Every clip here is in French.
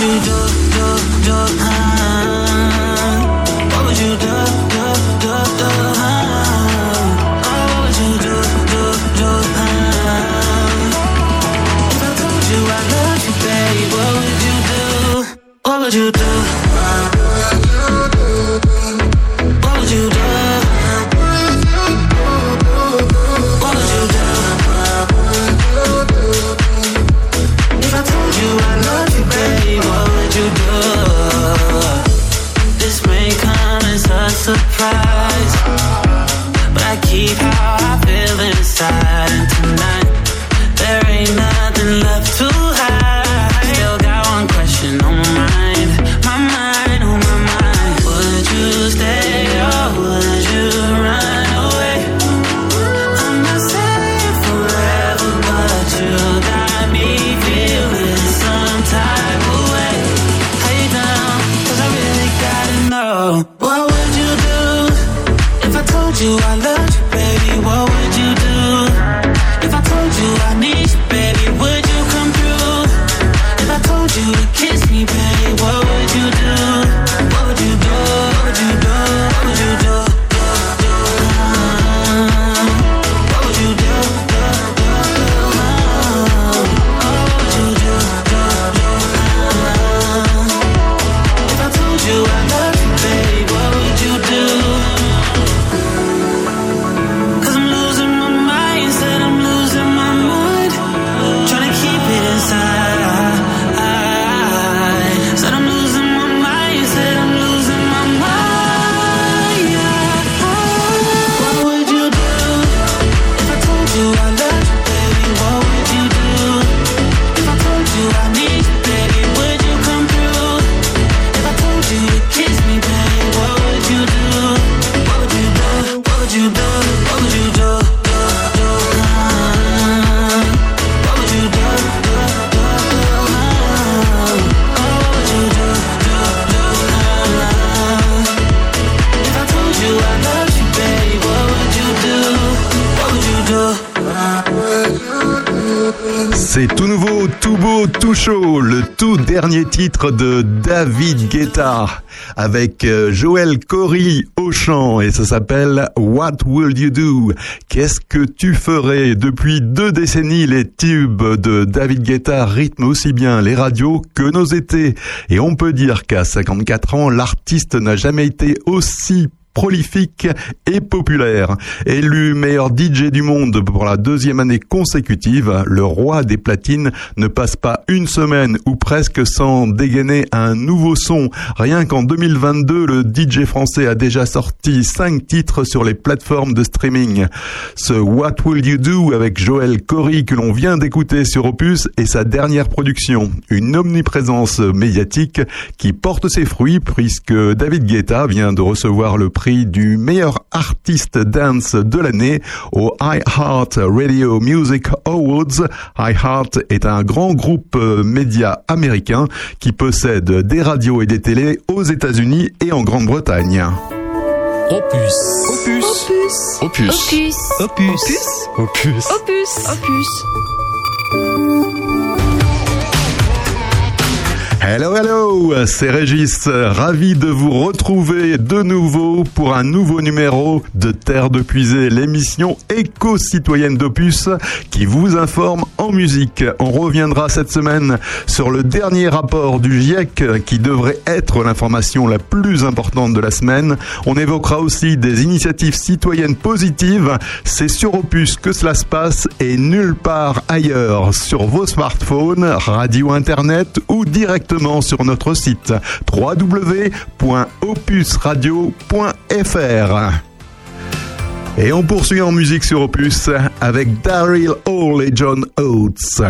you do, do, do, huh? What would you do, do, do, do, huh? What would you do, do, do, huh? I told you I you, what would you do? What would you do? Titre de David Guetta avec euh, Joël Cory au chant et ça s'appelle What Will You Do? Qu'est-ce que tu ferais Depuis deux décennies, les tubes de David Guetta rythment aussi bien les radios que nos étés. Et on peut dire qu'à 54 ans, l'artiste n'a jamais été aussi prolifique et populaire. Élu meilleur DJ du monde pour la deuxième année consécutive, le roi des platines ne passe pas une semaine ou presque sans dégainer un nouveau son. Rien qu'en 2022, le DJ français a déjà sorti cinq titres sur les plateformes de streaming. Ce What Will You Do avec Joël Cory que l'on vient d'écouter sur Opus est sa dernière production. Une omniprésence médiatique qui porte ses fruits puisque David Guetta vient de recevoir le prix du meilleur artiste dance de l'année au iHeart Radio Music Awards. iHeart est un grand groupe euh, média américain qui possède des radios et des télés aux États-Unis et en Grande-Bretagne. Opus. Opus. Opus. Opus. Opus. Opus. Opus. Opus. Hello, hello, c'est Régis, ravi de vous retrouver de nouveau pour un nouveau numéro de Terre de Puisée, l'émission éco-citoyenne d'Opus qui vous informe en musique. On reviendra cette semaine sur le dernier rapport du GIEC qui devrait être l'information la plus importante de la semaine. On évoquera aussi des initiatives citoyennes positives. C'est sur Opus que cela se passe et nulle part ailleurs sur vos smartphones, radio internet ou directement sur notre site www.opusradio.fr. Et on poursuit en musique sur Opus avec Daryl Hall et John Oates.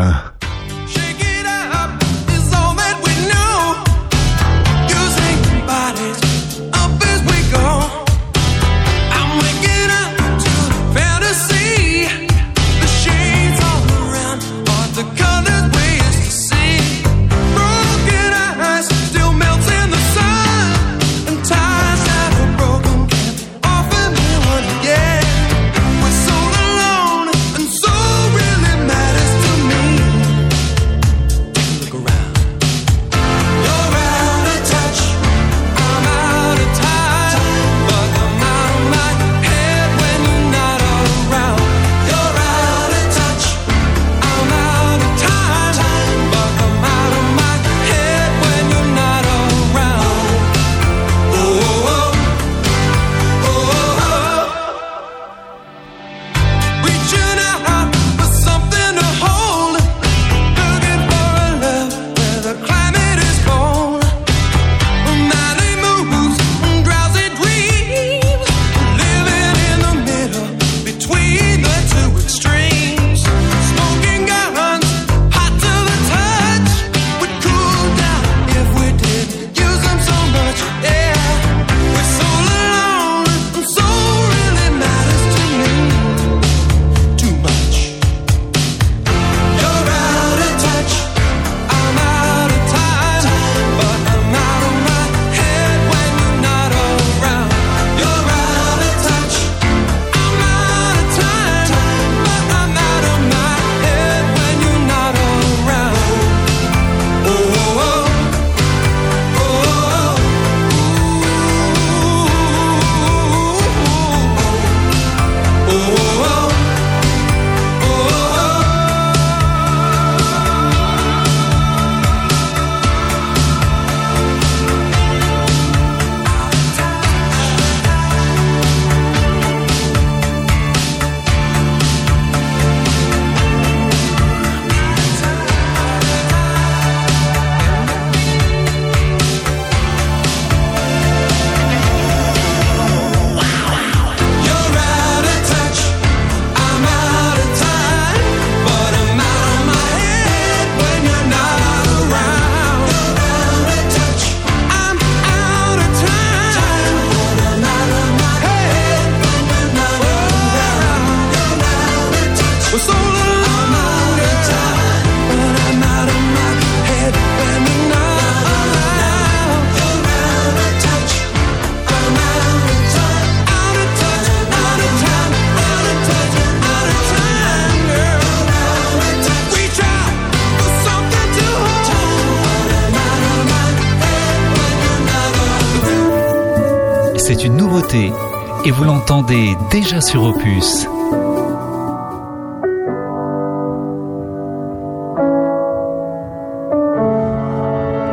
et vous l'entendez déjà sur Opus.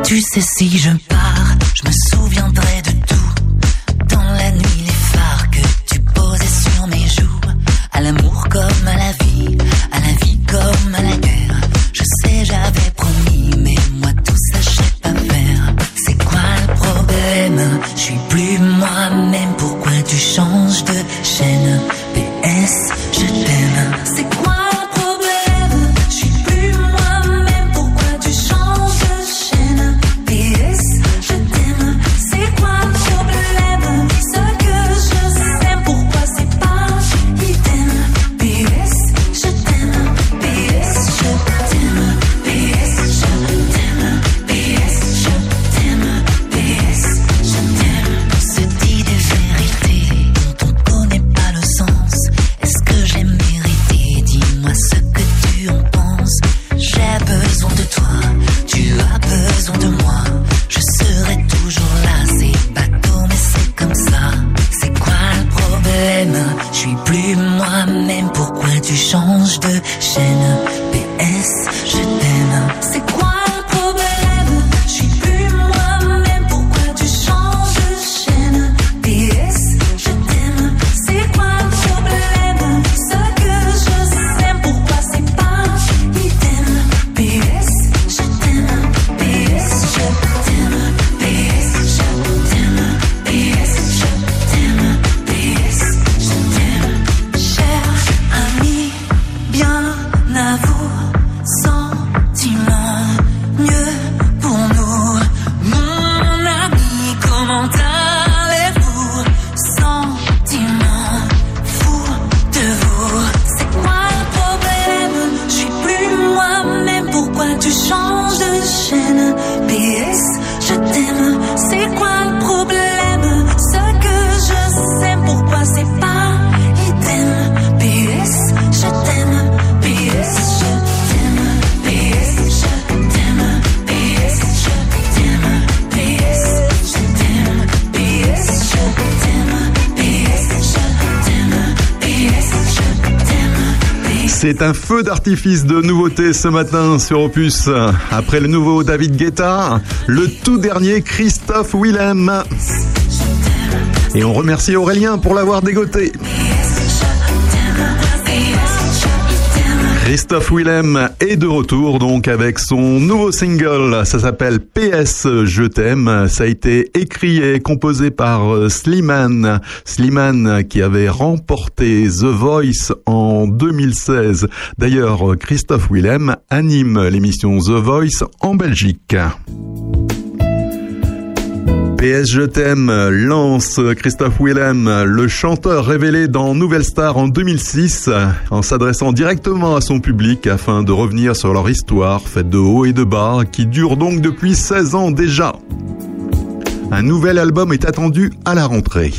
Tu sais si je peux. d'artifice de nouveautés ce matin sur Opus. Après le nouveau David Guetta, le tout dernier Christophe Willem. Et on remercie Aurélien pour l'avoir dégoté. Christophe Willem est de retour donc avec son nouveau single, ça s'appelle je t'aime, ça a été écrit et composé par euh, Slimane. Slimane qui avait remporté The Voice en 2016. D'ailleurs, Christophe Willem anime l'émission The Voice en Belgique. PS Je t'aime lance Christophe Willem, le chanteur révélé dans Nouvelle Star en 2006, en s'adressant directement à son public afin de revenir sur leur histoire faite de haut et de bas qui dure donc depuis 16 ans déjà. Un nouvel album est attendu à la rentrée.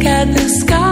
look at the sky.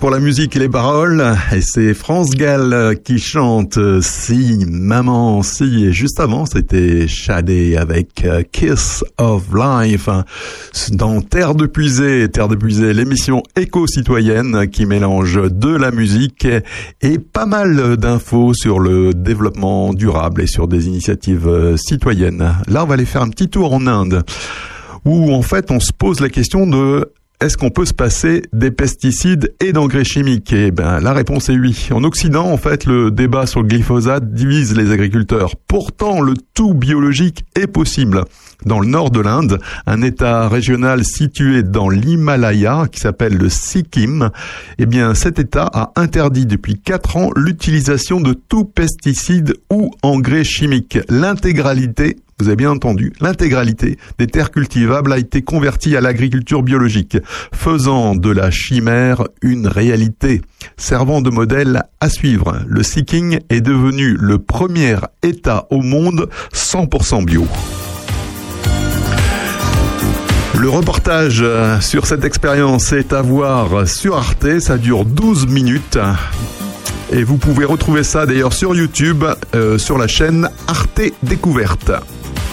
Pour la musique et les paroles. Et c'est France Gall qui chante Si, maman, si. Et juste avant, c'était Shadé avec euh, Kiss of Life. Dans Terre de Puisée, Terre de Puisée, l'émission éco-citoyenne qui mélange de la musique et pas mal d'infos sur le développement durable et sur des initiatives euh, citoyennes. Là, on va aller faire un petit tour en Inde où en fait on se pose la question de est-ce qu'on peut se passer des pesticides et d'engrais chimiques? Eh ben, la réponse est oui. En Occident, en fait, le débat sur le glyphosate divise les agriculteurs. Pourtant, le tout biologique est possible. Dans le nord de l'Inde, un État régional situé dans l'Himalaya, qui s'appelle le Sikkim, eh bien, cet État a interdit depuis quatre ans l'utilisation de tout pesticide ou engrais chimique. L'intégralité vous avez bien entendu, l'intégralité des terres cultivables a été convertie à l'agriculture biologique, faisant de la chimère une réalité. Servant de modèle à suivre, le Sikkim est devenu le premier État au monde 100% bio. Le reportage sur cette expérience est à voir sur Arte, ça dure 12 minutes. Et vous pouvez retrouver ça d'ailleurs sur YouTube, euh, sur la chaîne Arte Découverte.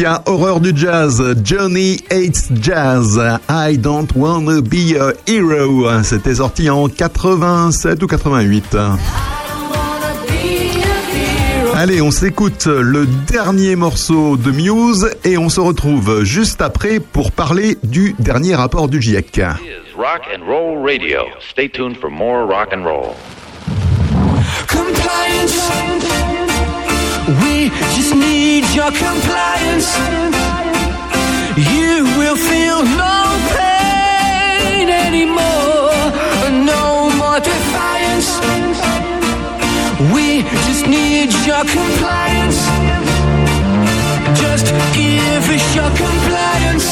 qui a horreur du jazz. Johnny hates jazz. I don't wanna be a hero. C'était sorti en 87 ou 88. Allez, on s'écoute le dernier morceau de Muse et on se retrouve juste après pour parler du dernier rapport du GIEC. Rock and Roll Radio. Stay tuned for more rock and roll. Just need your compliance. You will feel no pain anymore, no more defiance. We just need your compliance. Just give us your compliance.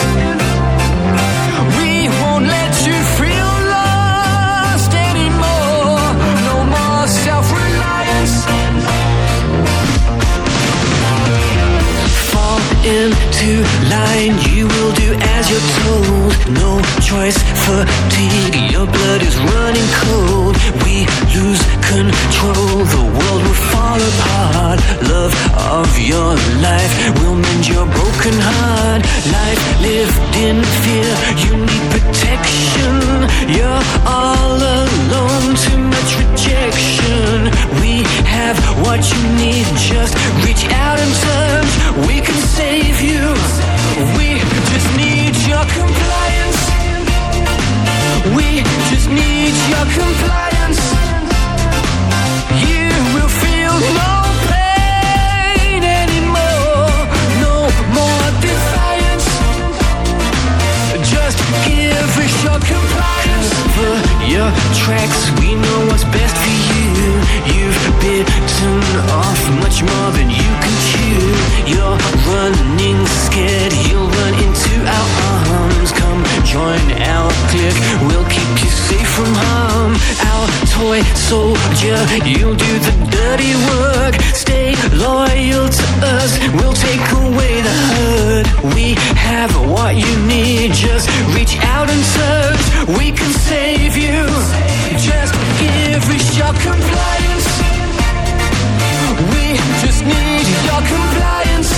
Into line. You will do as you're told. No choice, fatigue. Your blood is running cold. We lose control. The world will fall apart. Love of your life will mend your broken heart. Life lived in fear. You need protection. You're all alone. Too much rejection. We have what you need. Just reach out and touch. We can save you. We just need your compliance. We just need your compliance. You will feel no pain anymore. No more defiance. Just give us your compliance. For your tracks, we know what's best for you. You've bitten off much more than you can chew. You're running scared, you'll run into our arms. Come join our clique, we'll keep you safe from harm. Our toy soldier, you'll do the dirty work. Stay loyal to us, we'll take away the hurt. We have what you need, just reach out and touch. We can save you. Your compliance. We just need your compliance.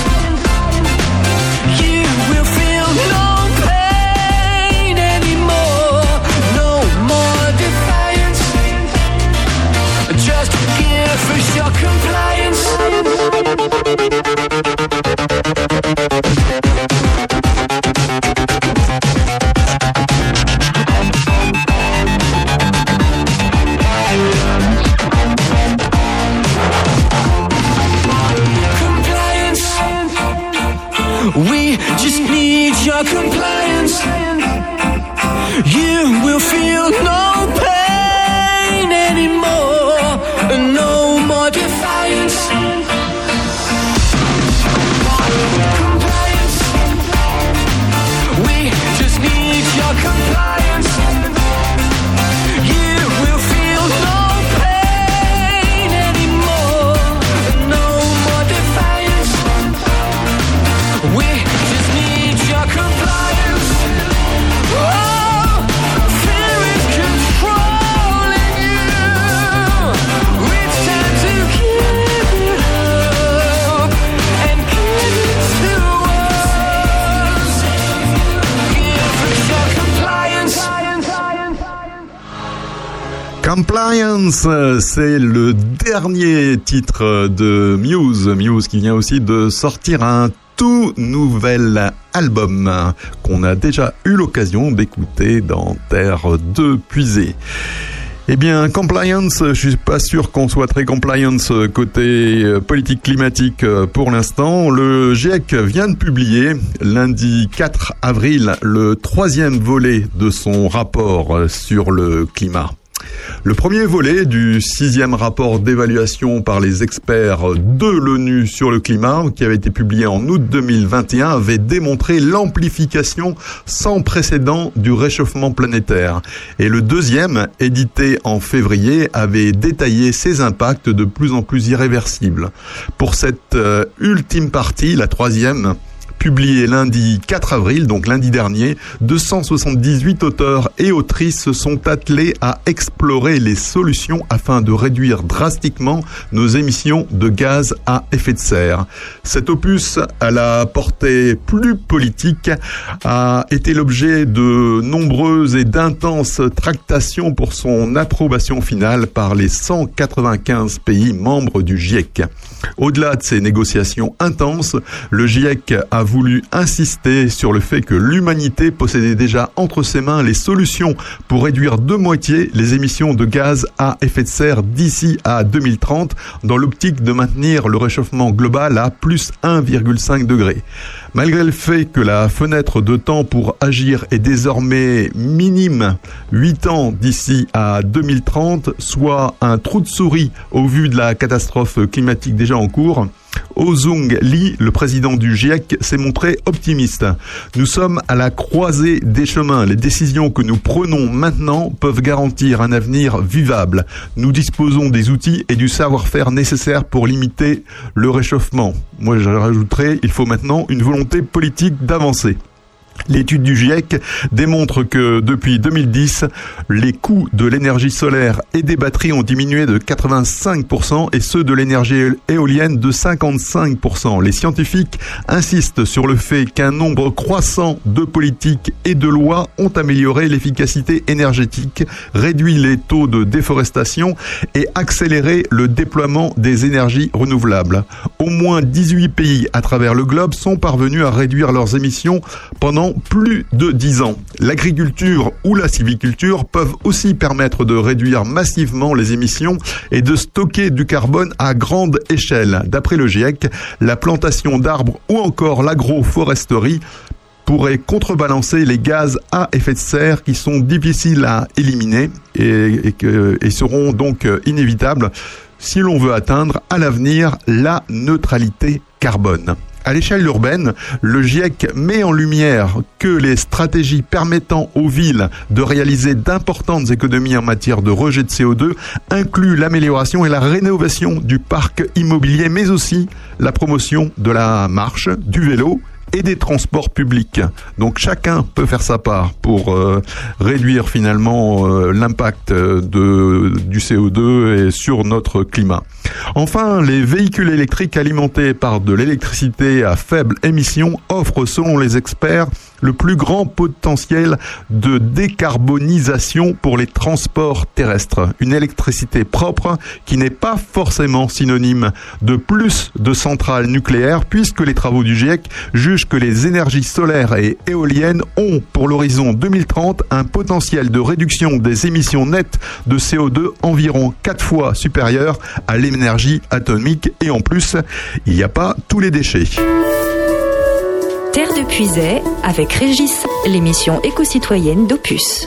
C'est le dernier titre de Muse. Muse qui vient aussi de sortir un tout nouvel album qu'on a déjà eu l'occasion d'écouter dans Terre de Puisée. Eh bien, compliance, je suis pas sûr qu'on soit très compliance côté politique climatique pour l'instant. Le GIEC vient de publier lundi 4 avril le troisième volet de son rapport sur le climat. Le premier volet du sixième rapport d'évaluation par les experts de l'ONU sur le climat, qui avait été publié en août 2021, avait démontré l'amplification sans précédent du réchauffement planétaire. Et le deuxième, édité en février, avait détaillé ses impacts de plus en plus irréversibles. Pour cette euh, ultime partie, la troisième, publié lundi 4 avril, donc lundi dernier, 278 auteurs et autrices se sont attelés à explorer les solutions afin de réduire drastiquement nos émissions de gaz à effet de serre. Cet opus à la portée plus politique a été l'objet de nombreuses et d'intenses tractations pour son approbation finale par les 195 pays membres du GIEC. Au-delà de ces négociations intenses, le GIEC a voulu insister sur le fait que l'humanité possédait déjà entre ses mains les solutions pour réduire de moitié les émissions de gaz à effet de serre d'ici à 2030 dans l'optique de maintenir le réchauffement global à plus 1,5 degré. Malgré le fait que la fenêtre de temps pour agir est désormais minime, 8 ans d'ici à 2030, soit un trou de souris au vu de la catastrophe climatique déjà en cours, Ozung Lee, le président du GIEC, s'est montré optimiste. Nous sommes à la croisée des chemins. Les décisions que nous prenons maintenant peuvent garantir un avenir vivable. Nous disposons des outils et du savoir-faire nécessaires pour limiter le réchauffement. Moi, je rajouterai, il faut maintenant une volonté politique d'avancer. L'étude du GIEC démontre que depuis 2010, les coûts de l'énergie solaire et des batteries ont diminué de 85% et ceux de l'énergie éolienne de 55%. Les scientifiques insistent sur le fait qu'un nombre croissant de politiques et de lois ont amélioré l'efficacité énergétique, réduit les taux de déforestation et accéléré le déploiement des énergies renouvelables. Au moins 18 pays à travers le globe sont parvenus à réduire leurs émissions pendant plus de 10 ans. L'agriculture ou la civiculture peuvent aussi permettre de réduire massivement les émissions et de stocker du carbone à grande échelle. D'après le GIEC, la plantation d'arbres ou encore l'agroforesterie pourrait contrebalancer les gaz à effet de serre qui sont difficiles à éliminer et, et seront donc inévitables si l'on veut atteindre à l'avenir la neutralité carbone. À l'échelle urbaine, le GIEC met en lumière que les stratégies permettant aux villes de réaliser d'importantes économies en matière de rejet de CO2 incluent l'amélioration et la rénovation du parc immobilier, mais aussi la promotion de la marche, du vélo et des transports publics. Donc chacun peut faire sa part pour euh, réduire finalement euh, l'impact de, du CO2 et sur notre climat. Enfin, les véhicules électriques alimentés par de l'électricité à faible émission offrent, selon les experts, le plus grand potentiel de décarbonisation pour les transports terrestres. Une électricité propre qui n'est pas forcément synonyme de plus de centrales nucléaires puisque les travaux du GIEC jugent que les énergies solaires et éoliennes ont pour l'horizon 2030 un potentiel de réduction des émissions nettes de CO2 environ 4 fois supérieur à l'énergie atomique et en plus, il n'y a pas tous les déchets. De avec Régis, l'émission éco-citoyenne d'Opus.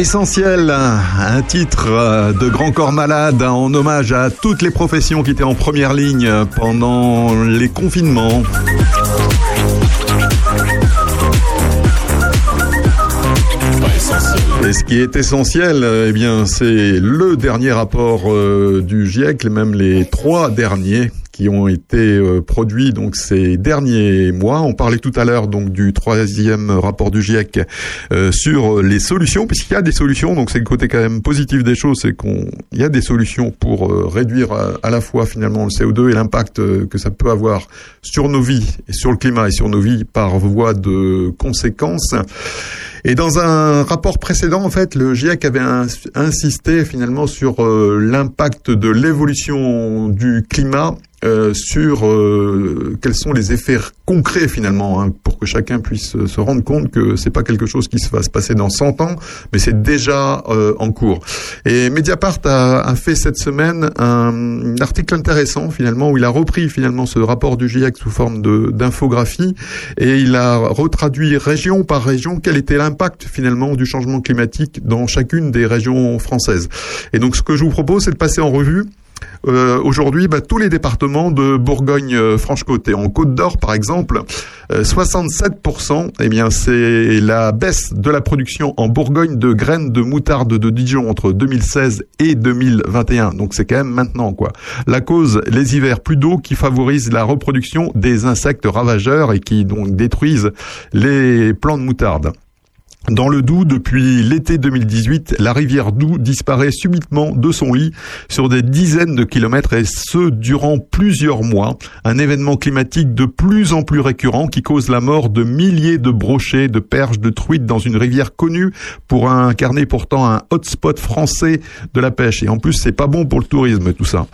Essentiel, un titre euh, de Grand Corps Malade en hommage à toutes les professions qui étaient en première ligne pendant les confinements. Et ce qui est essentiel, eh bien, c'est le dernier rapport euh, du GIEC, même les trois derniers qui ont été euh, produits donc ces derniers mois. On parlait tout à l'heure donc du troisième rapport du GIEC euh, sur les solutions, puisqu'il y a des solutions. Donc c'est le côté quand même positif des choses, c'est qu'on y a des solutions pour euh, réduire à, la fois finalement le CO2 et l'impact que ça peut avoir sur nos vies et sur le climat et sur nos vies par voie de conséquences. Et dans un rapport précédent, en fait, le GIEC avait insisté finalement sur l'impact de l'évolution du climat euh, sur euh, quels sont les effets concrets finalement, hein, pour que chacun puisse euh, se rendre compte que c'est pas quelque chose qui se va se passer dans 100 ans, mais c'est déjà en cours. Et Mediapart a, a, fait cette semaine un, article intéressant finalement où il a repris finalement ce rapport du GIEC sous forme d'infographie et il a retraduit région par région quel était l'impact finalement du changement climatique dans chacune des régions françaises. Et donc ce que je vous propose, c'est de passer en revue euh, aujourd'hui, bah, tous les départements de Bourgogne-Franche-Côte et en Côte d'Or, par exemple, 67%, euh, eh bien, c'est la baisse de la production en Bourgogne de graines de moutarde de Dijon entre 2016 et 2021. Donc c'est quand même maintenant, quoi. La cause, les hivers plus d'eau qui favorisent la reproduction des insectes ravageurs et qui donc détruisent les plants de moutarde. Dans le Doubs, depuis l'été 2018, la rivière Doubs disparaît subitement de son lit sur des dizaines de kilomètres et ce durant plusieurs mois. Un événement climatique de plus en plus récurrent qui cause la mort de milliers de brochets, de perches, de truites dans une rivière connue pour incarner pourtant un hotspot français de la pêche. Et en plus, c'est pas bon pour le tourisme tout ça.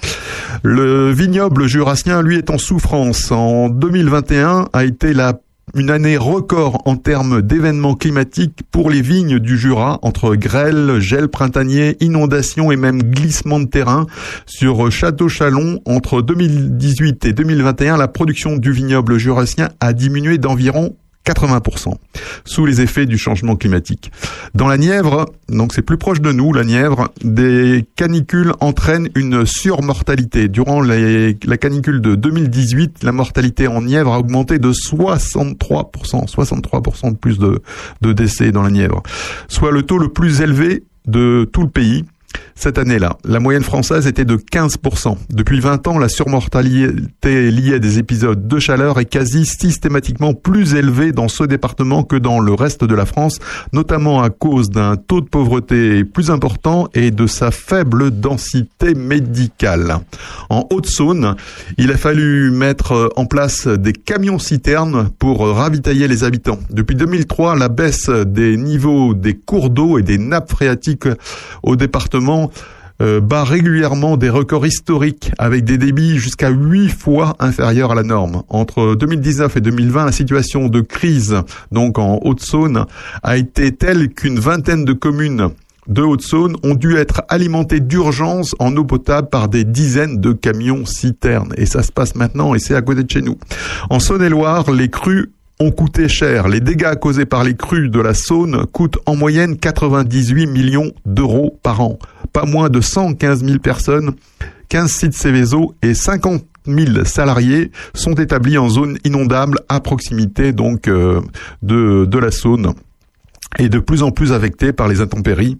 Le vignoble jurassien, lui, est en souffrance. En 2021 a été la une année record en termes d'événements climatiques pour les vignes du Jura, entre grêle, gel printanier, inondations et même glissement de terrain. Sur Château-Chalon, entre 2018 et 2021, la production du vignoble jurassien a diminué d'environ 80%, sous les effets du changement climatique. Dans la Nièvre, donc c'est plus proche de nous, la Nièvre, des canicules entraînent une surmortalité. Durant la canicule de 2018, la mortalité en Nièvre a augmenté de 63%, 63% de plus de, de décès dans la Nièvre, soit le taux le plus élevé de tout le pays cette année-là. La moyenne française était de 15%. Depuis 20 ans, la surmortalité liée à des épisodes de chaleur est quasi systématiquement plus élevée dans ce département que dans le reste de la France, notamment à cause d'un taux de pauvreté plus important et de sa faible densité médicale. En Haute-Saône, il a fallu mettre en place des camions-citernes pour ravitailler les habitants. Depuis 2003, la baisse des niveaux des cours d'eau et des nappes phréatiques au département euh, bat régulièrement des records historiques avec des débits jusqu'à 8 fois inférieurs à la norme. Entre 2019 et 2020, la situation de crise donc en Haute-Saône a été telle qu'une vingtaine de communes de Haute-Saône ont dû être alimentées d'urgence en eau potable par des dizaines de camions citernes. Et ça se passe maintenant et c'est à côté de chez nous. En Saône-et-Loire, les crues ont coûté cher. Les dégâts causés par les crues de la Saône coûtent en moyenne 98 millions d'euros par an. Pas moins de 115 000 personnes, 15 sites Céveso et 50 000 salariés sont établis en zone inondable à proximité donc euh, de, de la Saône et de plus en plus affectés par les intempéries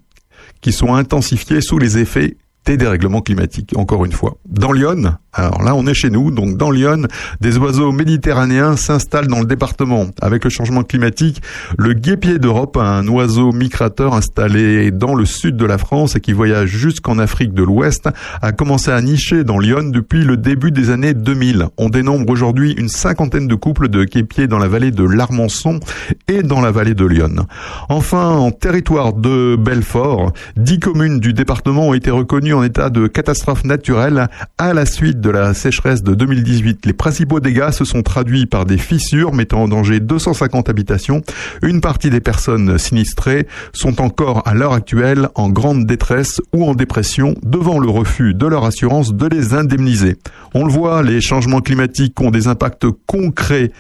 qui sont intensifiées sous les effets des dérèglements climatiques, encore une fois. Dans Lyon, alors là on est chez nous, donc dans Lyon, des oiseaux méditerranéens s'installent dans le département. Avec le changement climatique, le guépier d'Europe, un oiseau migrateur installé dans le sud de la France et qui voyage jusqu'en Afrique de l'Ouest, a commencé à nicher dans Lyon depuis le début des années 2000. On dénombre aujourd'hui une cinquantaine de couples de guépiers dans la vallée de l'Armançon et dans la vallée de Lyon. Enfin, en territoire de Belfort, dix communes du département ont été reconnues en état de catastrophe naturelle à la suite de la sécheresse de 2018. Les principaux dégâts se sont traduits par des fissures mettant en danger 250 habitations. Une partie des personnes sinistrées sont encore à l'heure actuelle en grande détresse ou en dépression devant le refus de leur assurance de les indemniser. On le voit, les changements climatiques ont des impacts concrets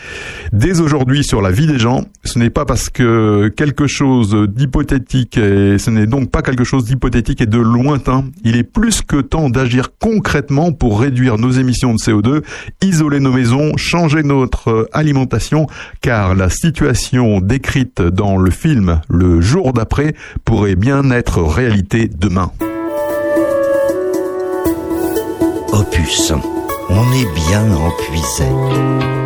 dès aujourd'hui sur la vie des gens. Ce n'est pas parce que quelque chose d'hypothétique et ce n'est donc pas quelque chose d'hypothétique et de lointain. Il est plus que temps d'agir concrètement pour réduire nos émissions de CO2, isoler nos maisons, changer notre euh, alimentation, car la situation décrite dans le film Le jour d'après pourrait bien être réalité demain. Opus, on est bien empuisé.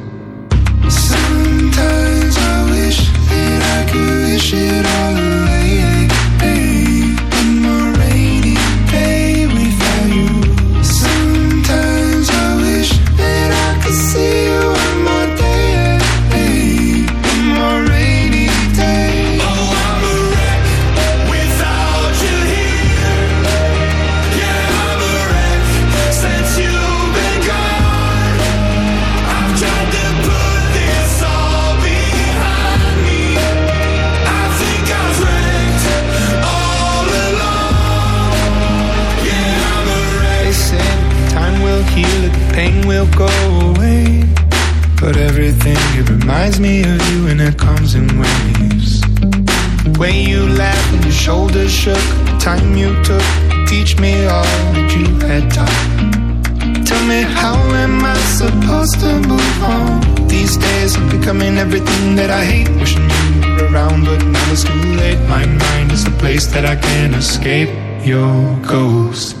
I could wish it all away. Everything that I hate. Wishing you were around, but now it's too late. My mind is a place that I can't escape. Your ghost.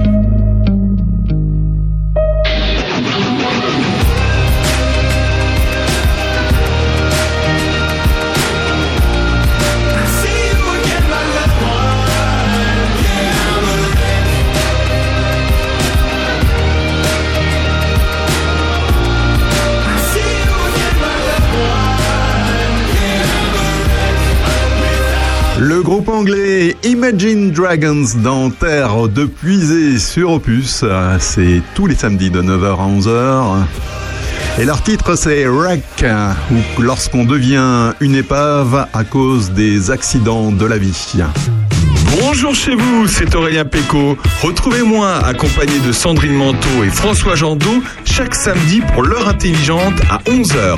Anglais Imagine Dragons dans Terre de Puisée sur Opus, c'est tous les samedis de 9h à 11h. Et leur titre c'est Wreck, ou lorsqu'on devient une épave à cause des accidents de la vie. Bonjour chez vous, c'est Aurélien Péco. Retrouvez-moi accompagné de Sandrine Manteau et François Jandot chaque samedi pour l'heure intelligente à 11h.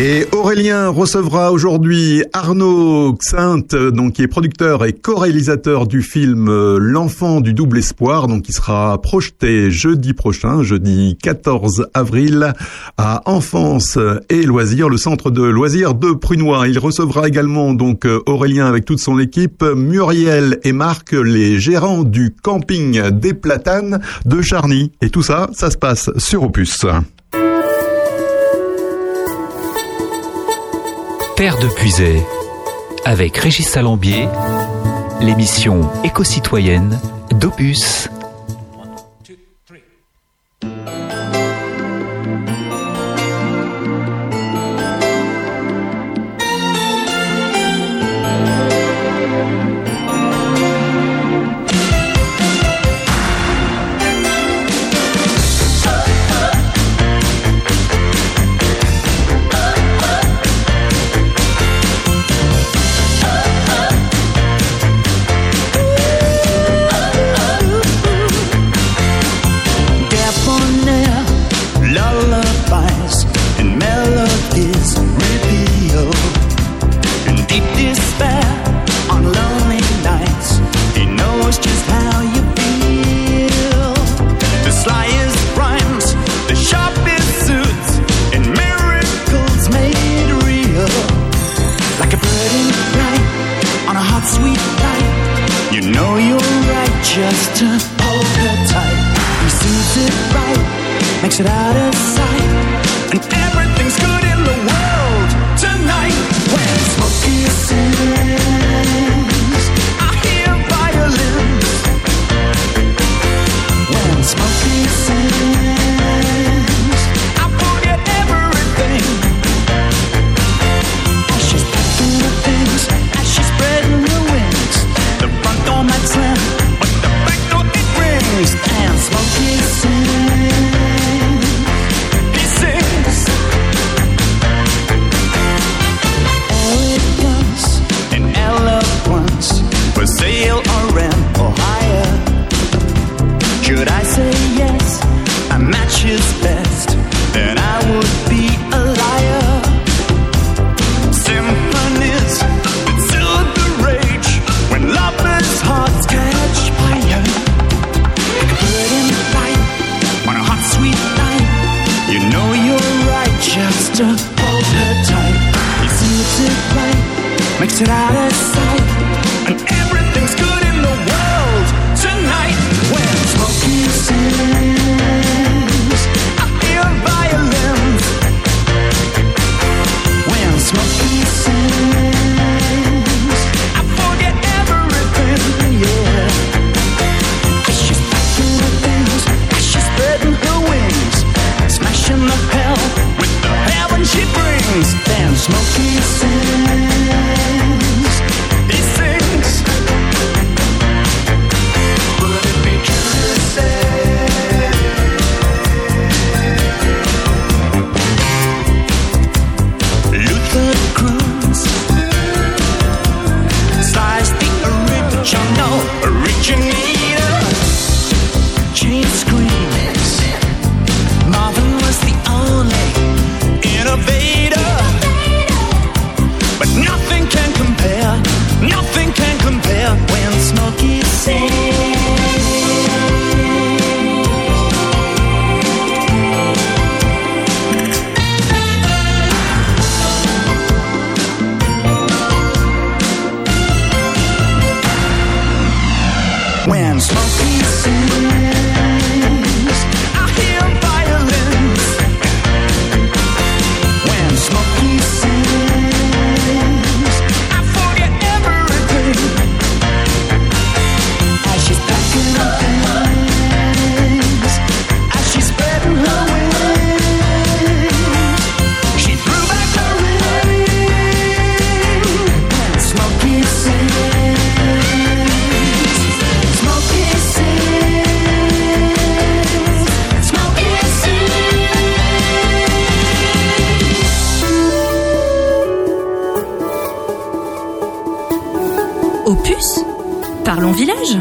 Et Aurélien recevra aujourd'hui Arnaud Xinte, donc qui est producteur et co-réalisateur du film euh, L'enfant du double espoir, donc qui sera projeté jeudi prochain, jeudi 14 avril, à Enfance et Loisirs, le centre de loisirs de Prunois. Il recevra également donc euh, Aurélien avec toute son équipe, Muriel et Marc, les gérants du camping des Platanes de Charny. Et tout ça, ça se passe sur Opus. Terre de Puisay, avec Régis Salambier, l'émission éco-citoyenne d'Opus. Parlons village.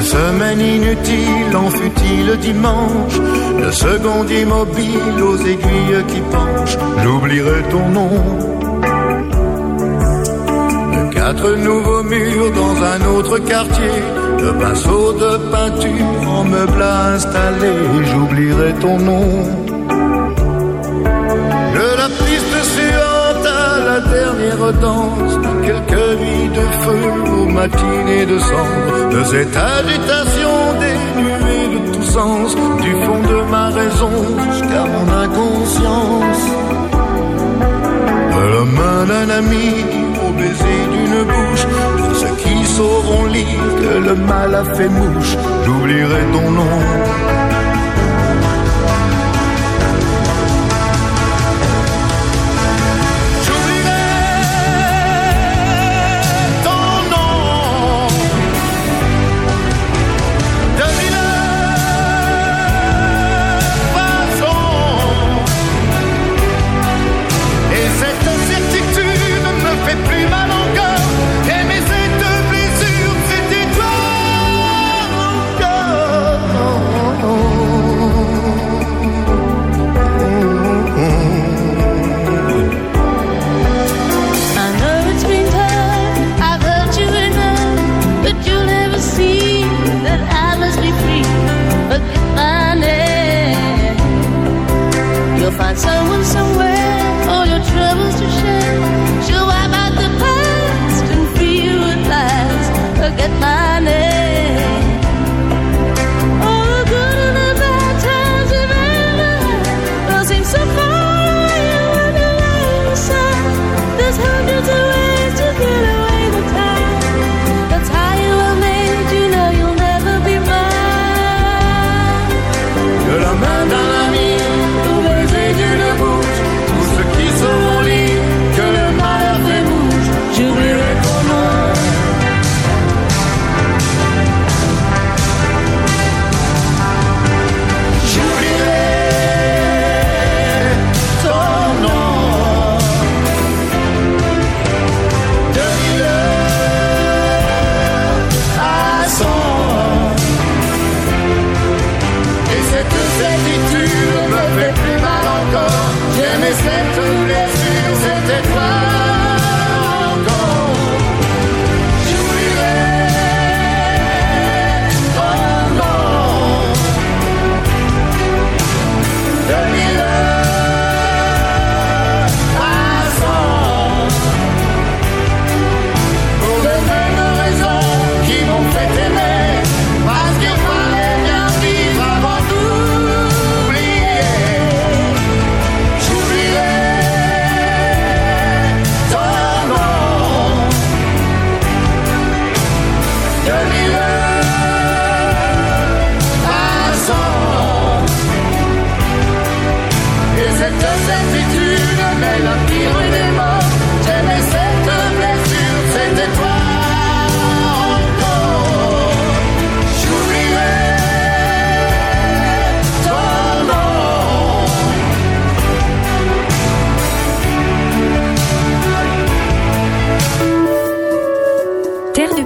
Semaine inutile en futile dimanche, Le seconde immobile aux aiguilles qui penchent, j'oublierai ton nom. Quatre nouveaux murs dans un autre quartier, de pinceaux de peinture en meuble installé, j'oublierai ton nom. De la piste suivante à la dernière danse, quelques nuits de feu aux matinées de cendres, deux agitations dénuée de tout sens, du fond de ma raison jusqu'à mon inconscience. De la main d'un ami au baiser d'une bouche. Pour ceux qui sauront lire que le mal a fait mouche, j'oublierai ton nom.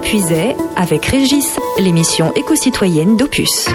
Puiset avec Régis, l'émission éco-citoyenne d'Opus.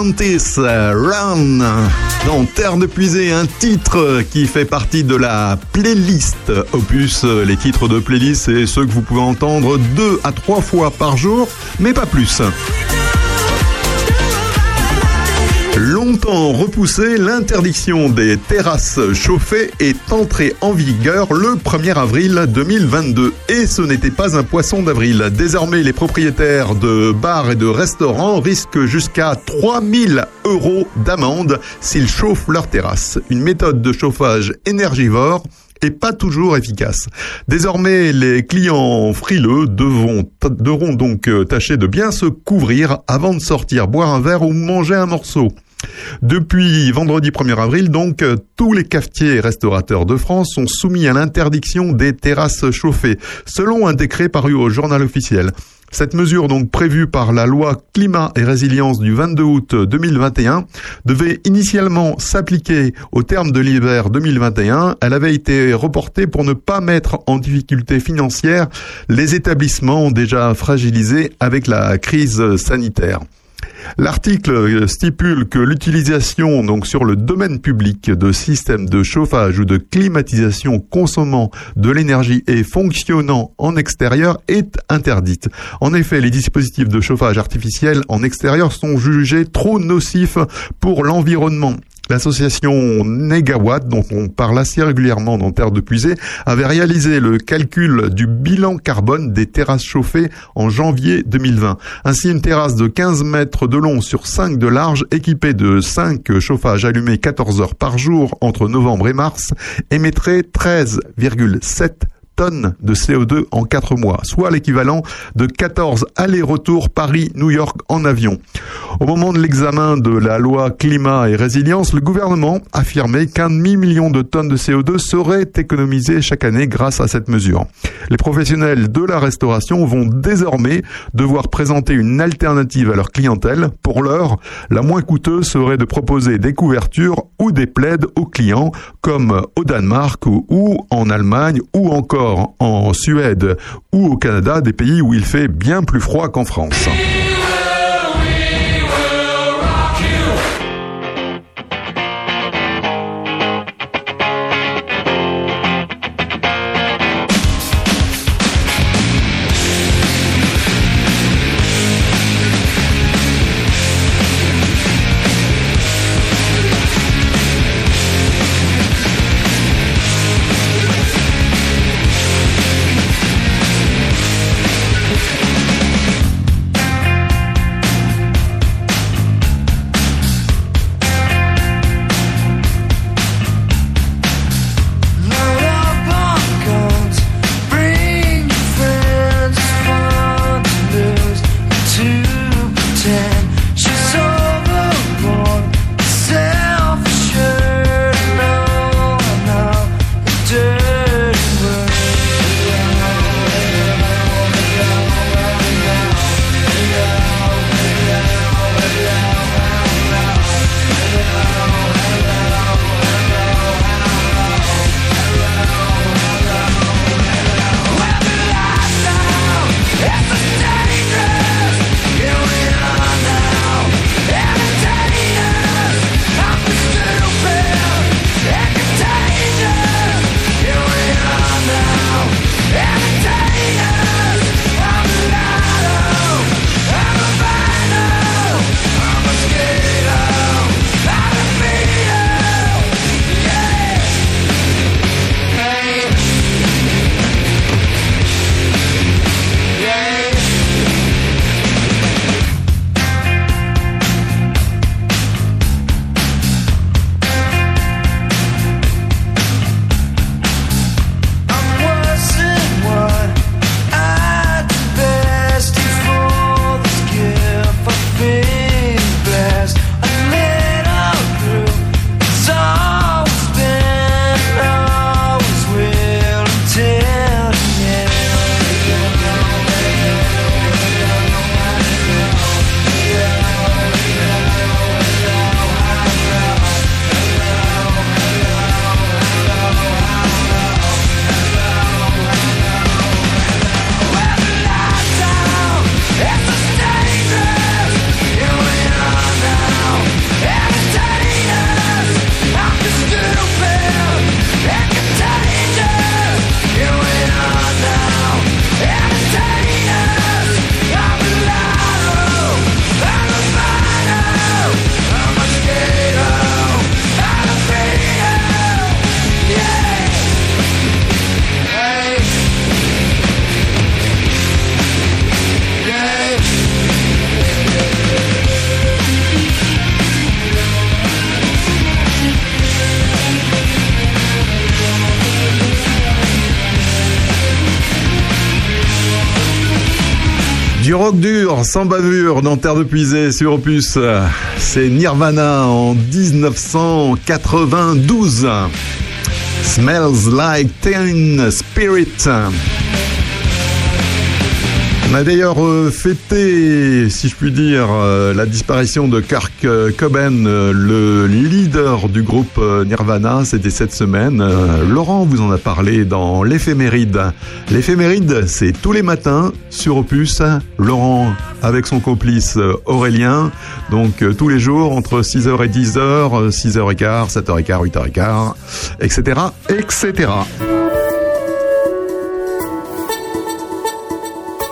Et Galantis Run dans Terre de Puisée, un titre qui fait partie de la playlist Opus. Les titres de playlist, c'est ceux que vous pouvez entendre deux à trois fois par jour, mais pas plus. Longtemps repoussée, l'interdiction des terrasses chauffées est entrée en vigueur le 1er avril 2022. Et ce n'était pas un poisson d'avril. Désormais, les propriétaires de bars et de restaurants risquent jusqu'à 3000 euros d'amende s'ils chauffent leurs terrasses. Une méthode de chauffage énergivore et pas toujours efficace. Désormais, les clients frileux devront, devront donc euh, tâcher de bien se couvrir avant de sortir boire un verre ou manger un morceau. Depuis vendredi 1er avril, donc, tous les cafetiers et restaurateurs de France sont soumis à l'interdiction des terrasses chauffées, selon un décret paru au journal officiel. Cette mesure, donc prévue par la loi climat et résilience du 22 août 2021, devait initialement s'appliquer au terme de l'hiver 2021. Elle avait été reportée pour ne pas mettre en difficulté financière les établissements déjà fragilisés avec la crise sanitaire. L'article stipule que l'utilisation donc sur le domaine public de systèmes de chauffage ou de climatisation consommant de l'énergie et fonctionnant en extérieur est interdite. En effet, les dispositifs de chauffage artificiel en extérieur sont jugés trop nocifs pour l'environnement. L'association Negawatt, dont on parle assez régulièrement dans Terre de Puisée, avait réalisé le calcul du bilan carbone des terrasses chauffées en janvier 2020. Ainsi, une terrasse de 15 mètres de long sur 5 de large, équipée de 5 chauffages allumés 14 heures par jour entre novembre et mars, émettrait 13,7 tonnes de CO2 en 4 mois, soit l'équivalent de 14 allers-retours Paris-New York en avion. Au moment de l'examen de la loi climat et résilience, le gouvernement affirmait qu'un demi-million de tonnes de CO2 seraient économisées chaque année grâce à cette mesure. Les professionnels de la restauration vont désormais devoir présenter une alternative à leur clientèle. Pour l'heure, la moins coûteuse serait de proposer des couvertures ou des plaides aux clients, comme au Danemark ou, en Allemagne ou encore en Suède ou au Canada, des pays où il fait bien plus froid qu'en France. Sans bavure, dans Terre de Puisée sur Opus. C'est Nirvana en 1992. Smells like Teen Spirit. On a d'ailleurs euh, fêté, si je puis dire, euh, la disparition de Kirk euh, Cobain, euh, le leader du groupe Nirvana. C'était cette semaine. Laurent vous en a parlé dans l'éphéméride. L'éphéméride, c'est tous les matins sur Opus. Laurent avec son complice Aurélien. Donc tous les jours entre 6h et 10h, 6h15, 7h15, 8h15, etc., etc.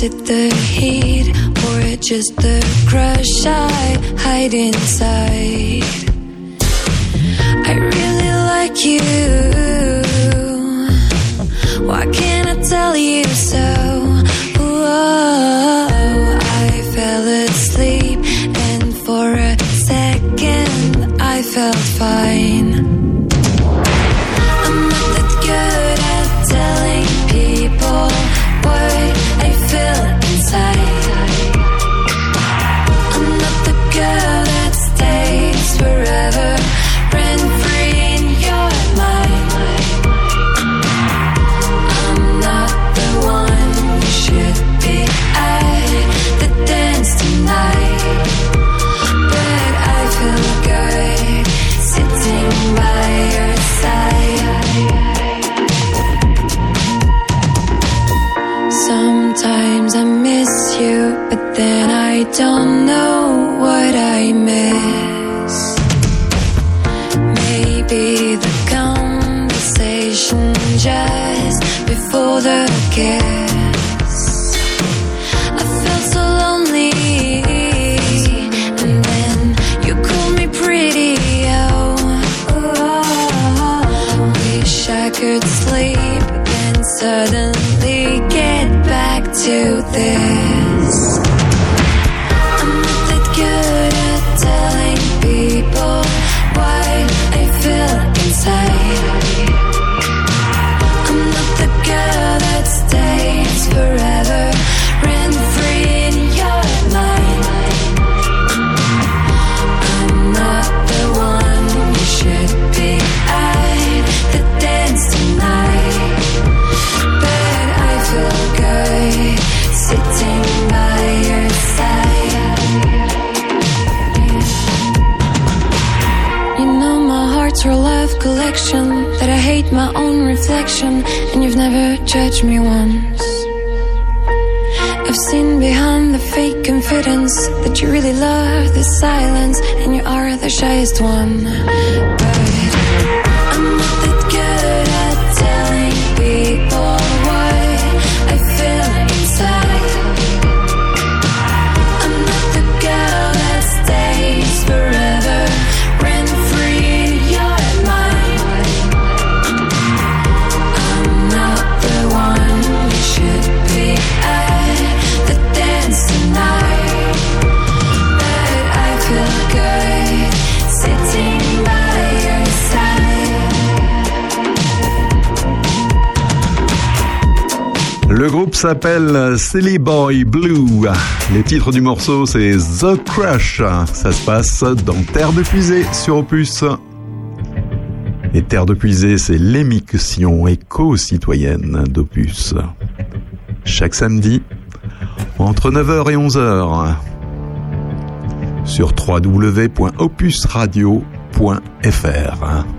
Was it the heat or just the crush I hide inside? I really like you. Why can't I tell you so? Whoa, I could sleep and suddenly get back to this. I'm not that good at telling people what I feel inside. I'm not the girl collection that I hate my own reflection, and you've never judged me once. I've seen behind the fake confidence that you really love the silence, and you are the shyest one. But Le groupe s'appelle Silly Boy Blue. Les titres du morceau, c'est The Crush. Ça se passe dans Terre de Puisée sur Opus. Et Terre de Puisée, c'est l'émission éco-citoyenne d'Opus. Chaque samedi, entre 9h et 11h, sur www.opusradio.fr.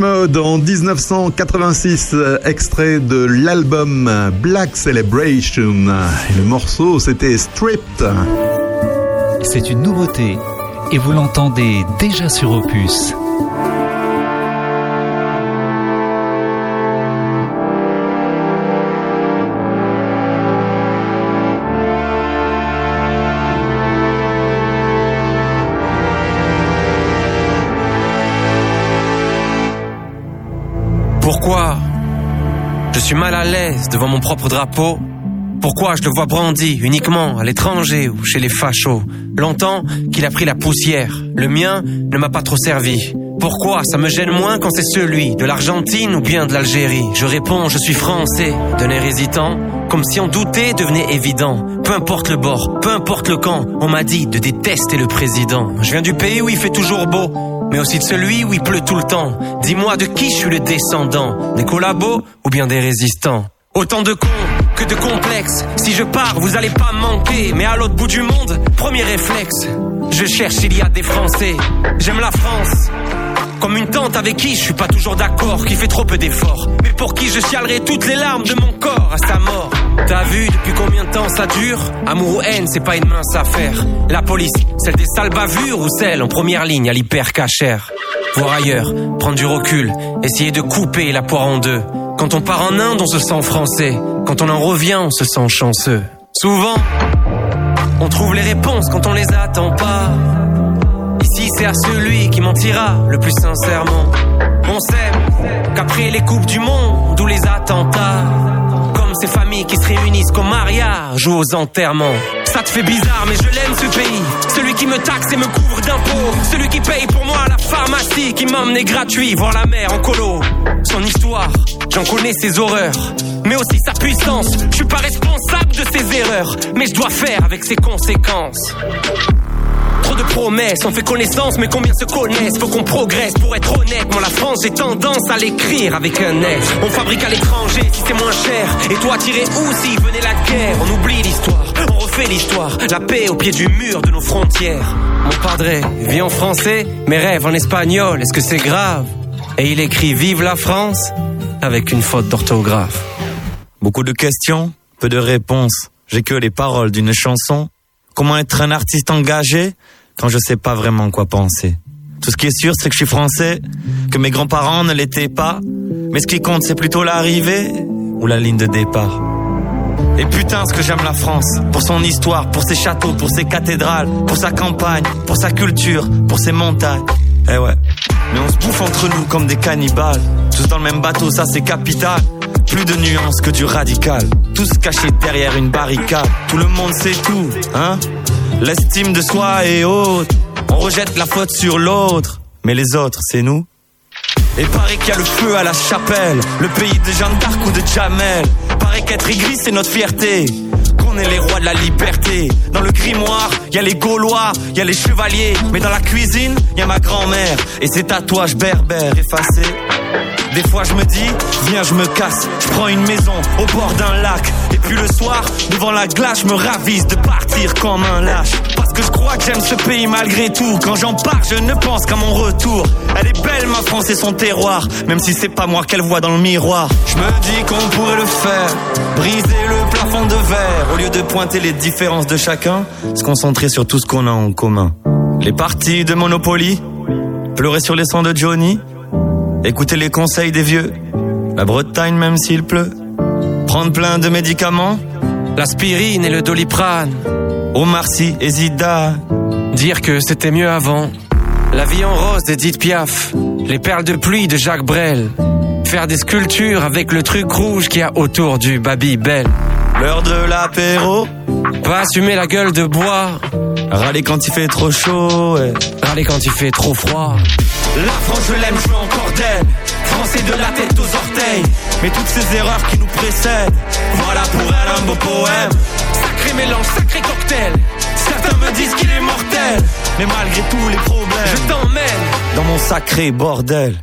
Mode en 1986, euh, extrait de l'album Black Celebration. Le morceau, c'était Stripped. C'est une nouveauté et vous l'entendez déjà sur Opus. Je suis mal à l'aise devant mon propre drapeau Pourquoi je le vois brandi uniquement à l'étranger ou chez les fachos? Longtemps qu'il a pris la poussière, le mien ne m'a pas trop servi. Pourquoi ça me gêne moins quand c'est celui de l'Argentine ou bien de l'Algérie? Je réponds, je suis français, d'un air hésitant, comme si en douter devenait évident. Peu importe le bord, peu importe le camp, on m'a dit de détester le président. Je viens du pays où il fait toujours beau, mais aussi de celui où il pleut tout le temps. Dis-moi de qui je suis le descendant, des collabos ou bien des résistants? Autant de cons que de complexes. Si je pars, vous allez pas manquer. Mais à l'autre bout du monde, premier réflexe. Je cherche s'il y a des Français. J'aime la France. Comme une tante avec qui je suis pas toujours d'accord, qui fait trop peu d'efforts. Mais pour qui je chialerai toutes les larmes de mon corps à sa mort. T'as vu depuis combien de temps ça dure? Amour ou haine, c'est pas une mince affaire. La police, celle des sales bavures ou celle en première ligne à l'hyper cachère. Voir ailleurs, prendre du recul, essayer de couper la poire en deux. Quand on part en Inde, on se sent français. Quand on en revient, on se sent chanceux. Souvent, on trouve les réponses quand on les attend pas. C'est à celui qui mentira le plus sincèrement. On sait qu'après les coupes du monde ou les attentats, comme ces familles qui se réunissent qu'au mariage ou aux enterrements. Ça te fait bizarre, mais je l'aime ce pays. Celui qui me taxe et me couvre d'impôts. Celui qui paye pour moi la pharmacie, qui m'emmenait gratuit voir la mer en colo. Son histoire, j'en connais ses horreurs, mais aussi sa puissance. Je suis pas responsable de ses erreurs, mais je dois faire avec ses conséquences. De promesses, on fait connaissance, mais combien se connaissent? Faut qu'on progresse pour être honnête. Moi, la France, j'ai tendance à l'écrire avec un S. On fabrique à l'étranger si c'est moins cher. Et toi, tirer où si venait la guerre? On oublie l'histoire, on refait l'histoire. La paix au pied du mur de nos frontières. Mon padré vit en français, mes rêves en espagnol. Est-ce que c'est grave? Et il écrit Vive la France avec une faute d'orthographe. Beaucoup de questions, peu de réponses. J'ai que les paroles d'une chanson. Comment être un artiste engagé? Quand je sais pas vraiment quoi penser Tout ce qui est sûr, c'est que je suis français, que mes grands-parents ne l'étaient pas. Mais ce qui compte, c'est plutôt l'arrivée ou la ligne de départ. Et putain, ce que j'aime la France, pour son histoire, pour ses châteaux, pour ses cathédrales, pour sa campagne, pour sa culture, pour ses montagnes. Eh ouais. Mais on se bouffe entre nous comme des cannibales. Tous dans le même bateau, ça c'est capital. Plus de nuances que du radical. Tous cachés derrière une barricade. Tout le monde sait tout, hein L'estime de soi est haute. On rejette la faute sur l'autre. Mais les autres, c'est nous. Et paraît qu'il y a le feu à la chapelle, le pays de Jeanne d'Arc ou de Jamel. Paraît qu'être aigri, c'est notre fierté. qu'on est les rois de la liberté. Dans le grimoire, y a les Gaulois, y a les chevaliers, mais dans la cuisine, y a ma grand-mère et ses tatouages berbères effacés. Des fois je me dis, viens je me casse, je prends une maison au bord d'un lac. Puis le soir, devant la glace, je me ravise de partir comme un lâche. Parce que je crois que j'aime ce pays malgré tout. Quand j'en pars, je ne pense qu'à mon retour. Elle est belle ma France et son terroir, même si c'est pas moi qu'elle voit dans le miroir. Je me dis qu'on pourrait le faire, briser le plafond de verre. Au lieu de pointer les différences de chacun, se concentrer sur tout ce qu'on a en commun. Les parties de Monopoly, pleurer sur les sangs de Johnny. Écouter les conseils des vieux. La Bretagne même s'il pleut. Prendre plein de médicaments. L'aspirine et le doliprane. Omar Sy et Zida. Dire que c'était mieux avant. La vie en rose d'Edith Piaf. Les perles de pluie de Jacques Brel. Faire des sculptures avec le truc rouge qu'il y a autour du Babybel. L'heure de l'apéro. Pas assumer la gueule de bois. Râler quand il fait trop chaud. Râler quand il fait trop froid. La France, je l'aime, je d'elle. Français de la tête aux orteils. Mais toutes ces erreurs qui nous précèdent. Voilà pour elle un beau poème. Sacré mélange, sacré cocktail. Certains me disent qu'il est mortel. Mais malgré tous les problèmes, Je t'emmène. dans mon sacré bordel.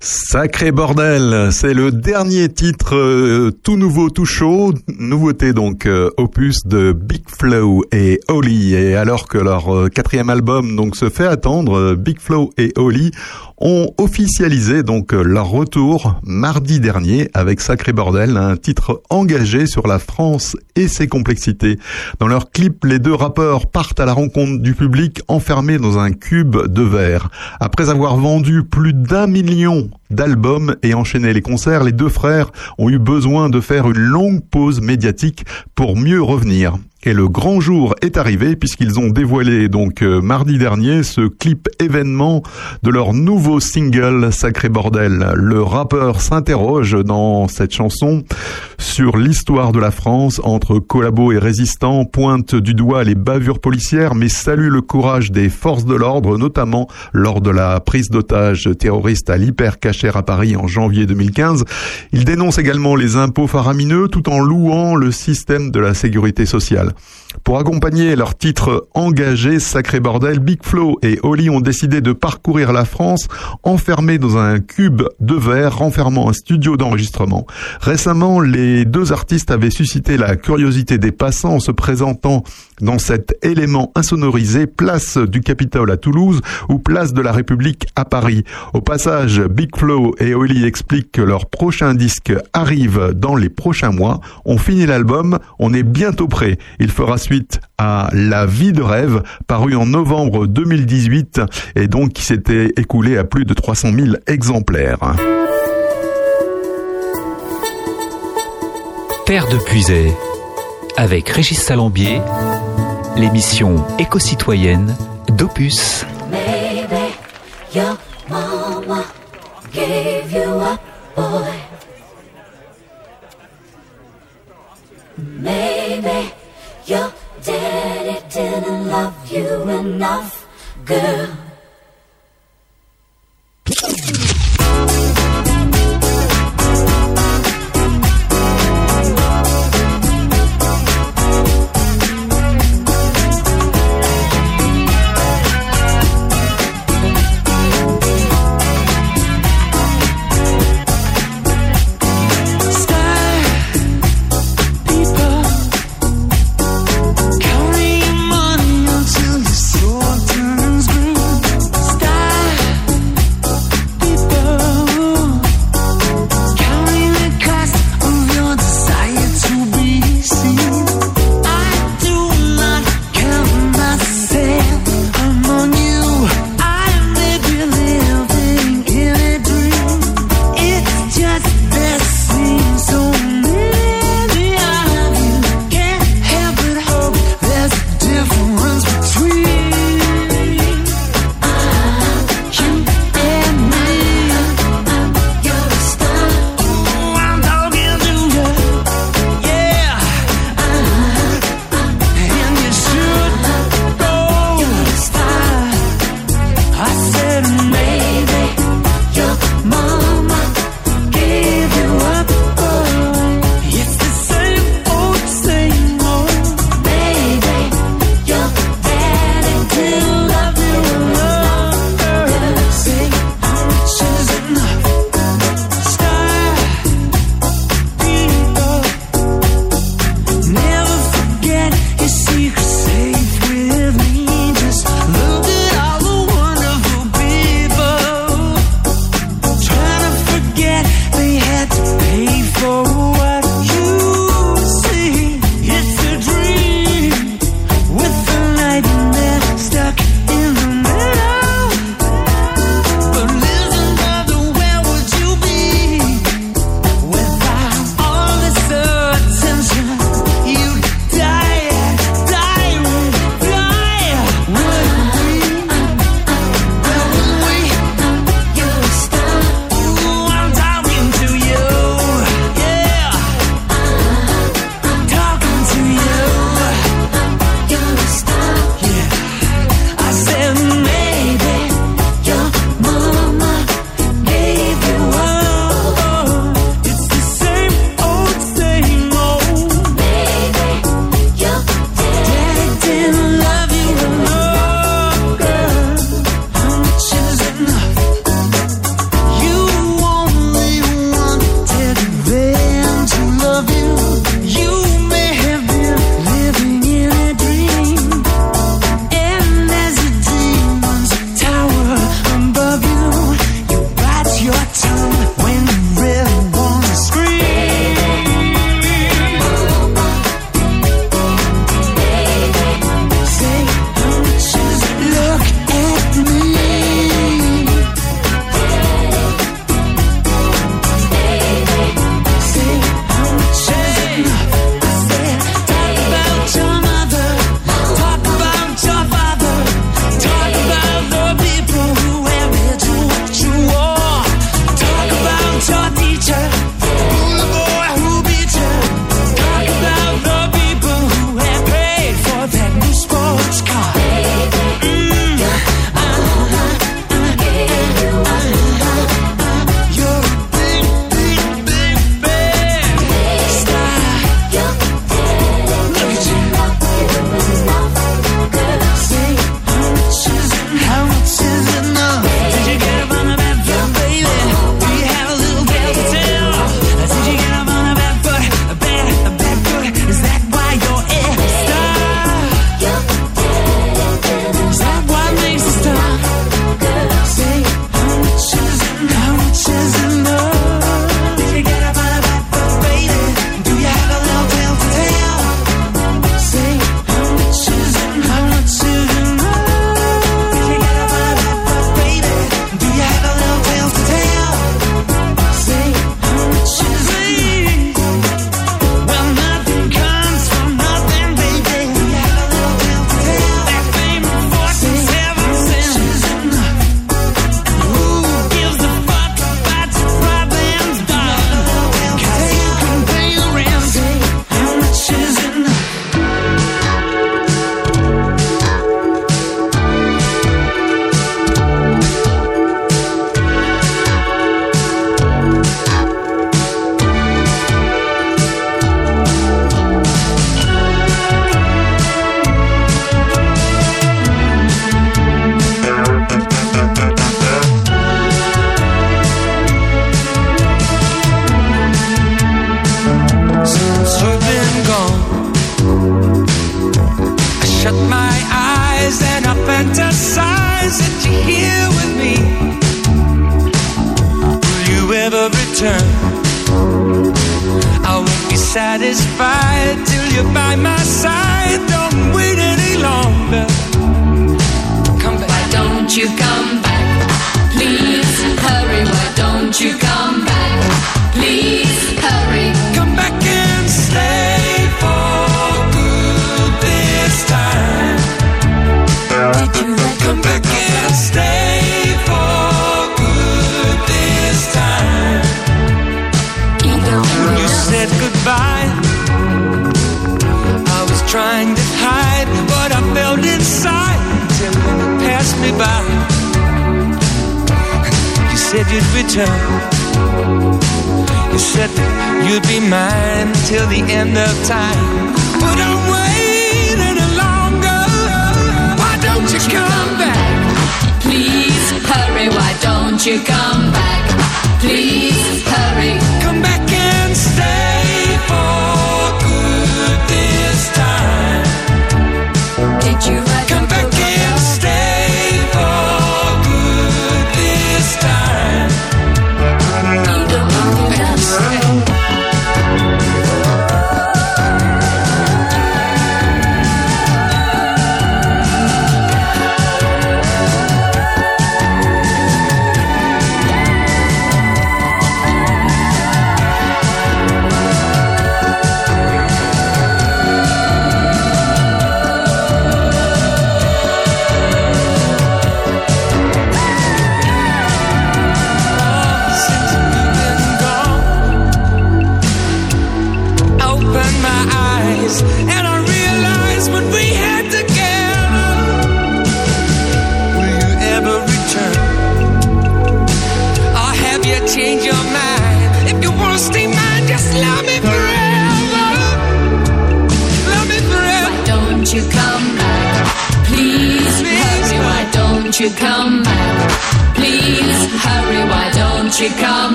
Sacré bordel, c'est le dernier titre euh, tout nouveau, tout chaud, nouveauté donc euh, opus de Big Flow et Oli. Et alors que leur euh, quatrième album donc se fait attendre, Big Flow et Oli ont officialisé donc euh, leur retour mardi dernier avec Sacré bordel, un titre engagé sur la France et ses complexités. Dans leur clip, les deux rappeurs partent à la rencontre du public enfermés dans un cube de verre. Après avoir vendu plus d'un million d'albums et enchaîné les concerts, les deux frères ont eu besoin de faire une longue pause médiatique pour mieux revenir. Et le grand jour est arrivé puisqu'ils ont dévoilé donc euh, mardi dernier ce clip événement de leur nouveau single Sacré Bordel. Le rappeur s'interroge dans cette chanson sur l'histoire de la France entre collabos et résistants, pointe du doigt les bavures policières mais salue le courage des forces de l'ordre, notamment lors de la prise d'otages terroristes à l'hypercacher à Paris en janvier 2015. Il dénonce également les impôts faramineux tout en louant le système de la sécurité sociale. Finale. Pour accompagner leur titre engagé Sacré Bordel, Big Flo et Oli ont décidé de parcourir la France enfermés dans un cube de verre renfermant un studio d'enregistrement. Récemment, les deux artistes avaient suscité la curiosité des passants en se présentant dans cet élément insonorisé place du Capitole à Toulouse ou place de la République à Paris. Au passage, Big Flo et Oli expliquent que leur prochain disque arrive dans les prochains mois. On finit l'album, on est bientôt prêt. Il fera suite à La vie de rêve, paru en novembre 2018 et donc qui s'était écoulé à plus de 300 000 exemplaires. Terre de Puisay, avec Régis Salambier, l'émission éco-citoyenne d'Opus. Maybe your mama gave you a boy. Maybe enough, girl.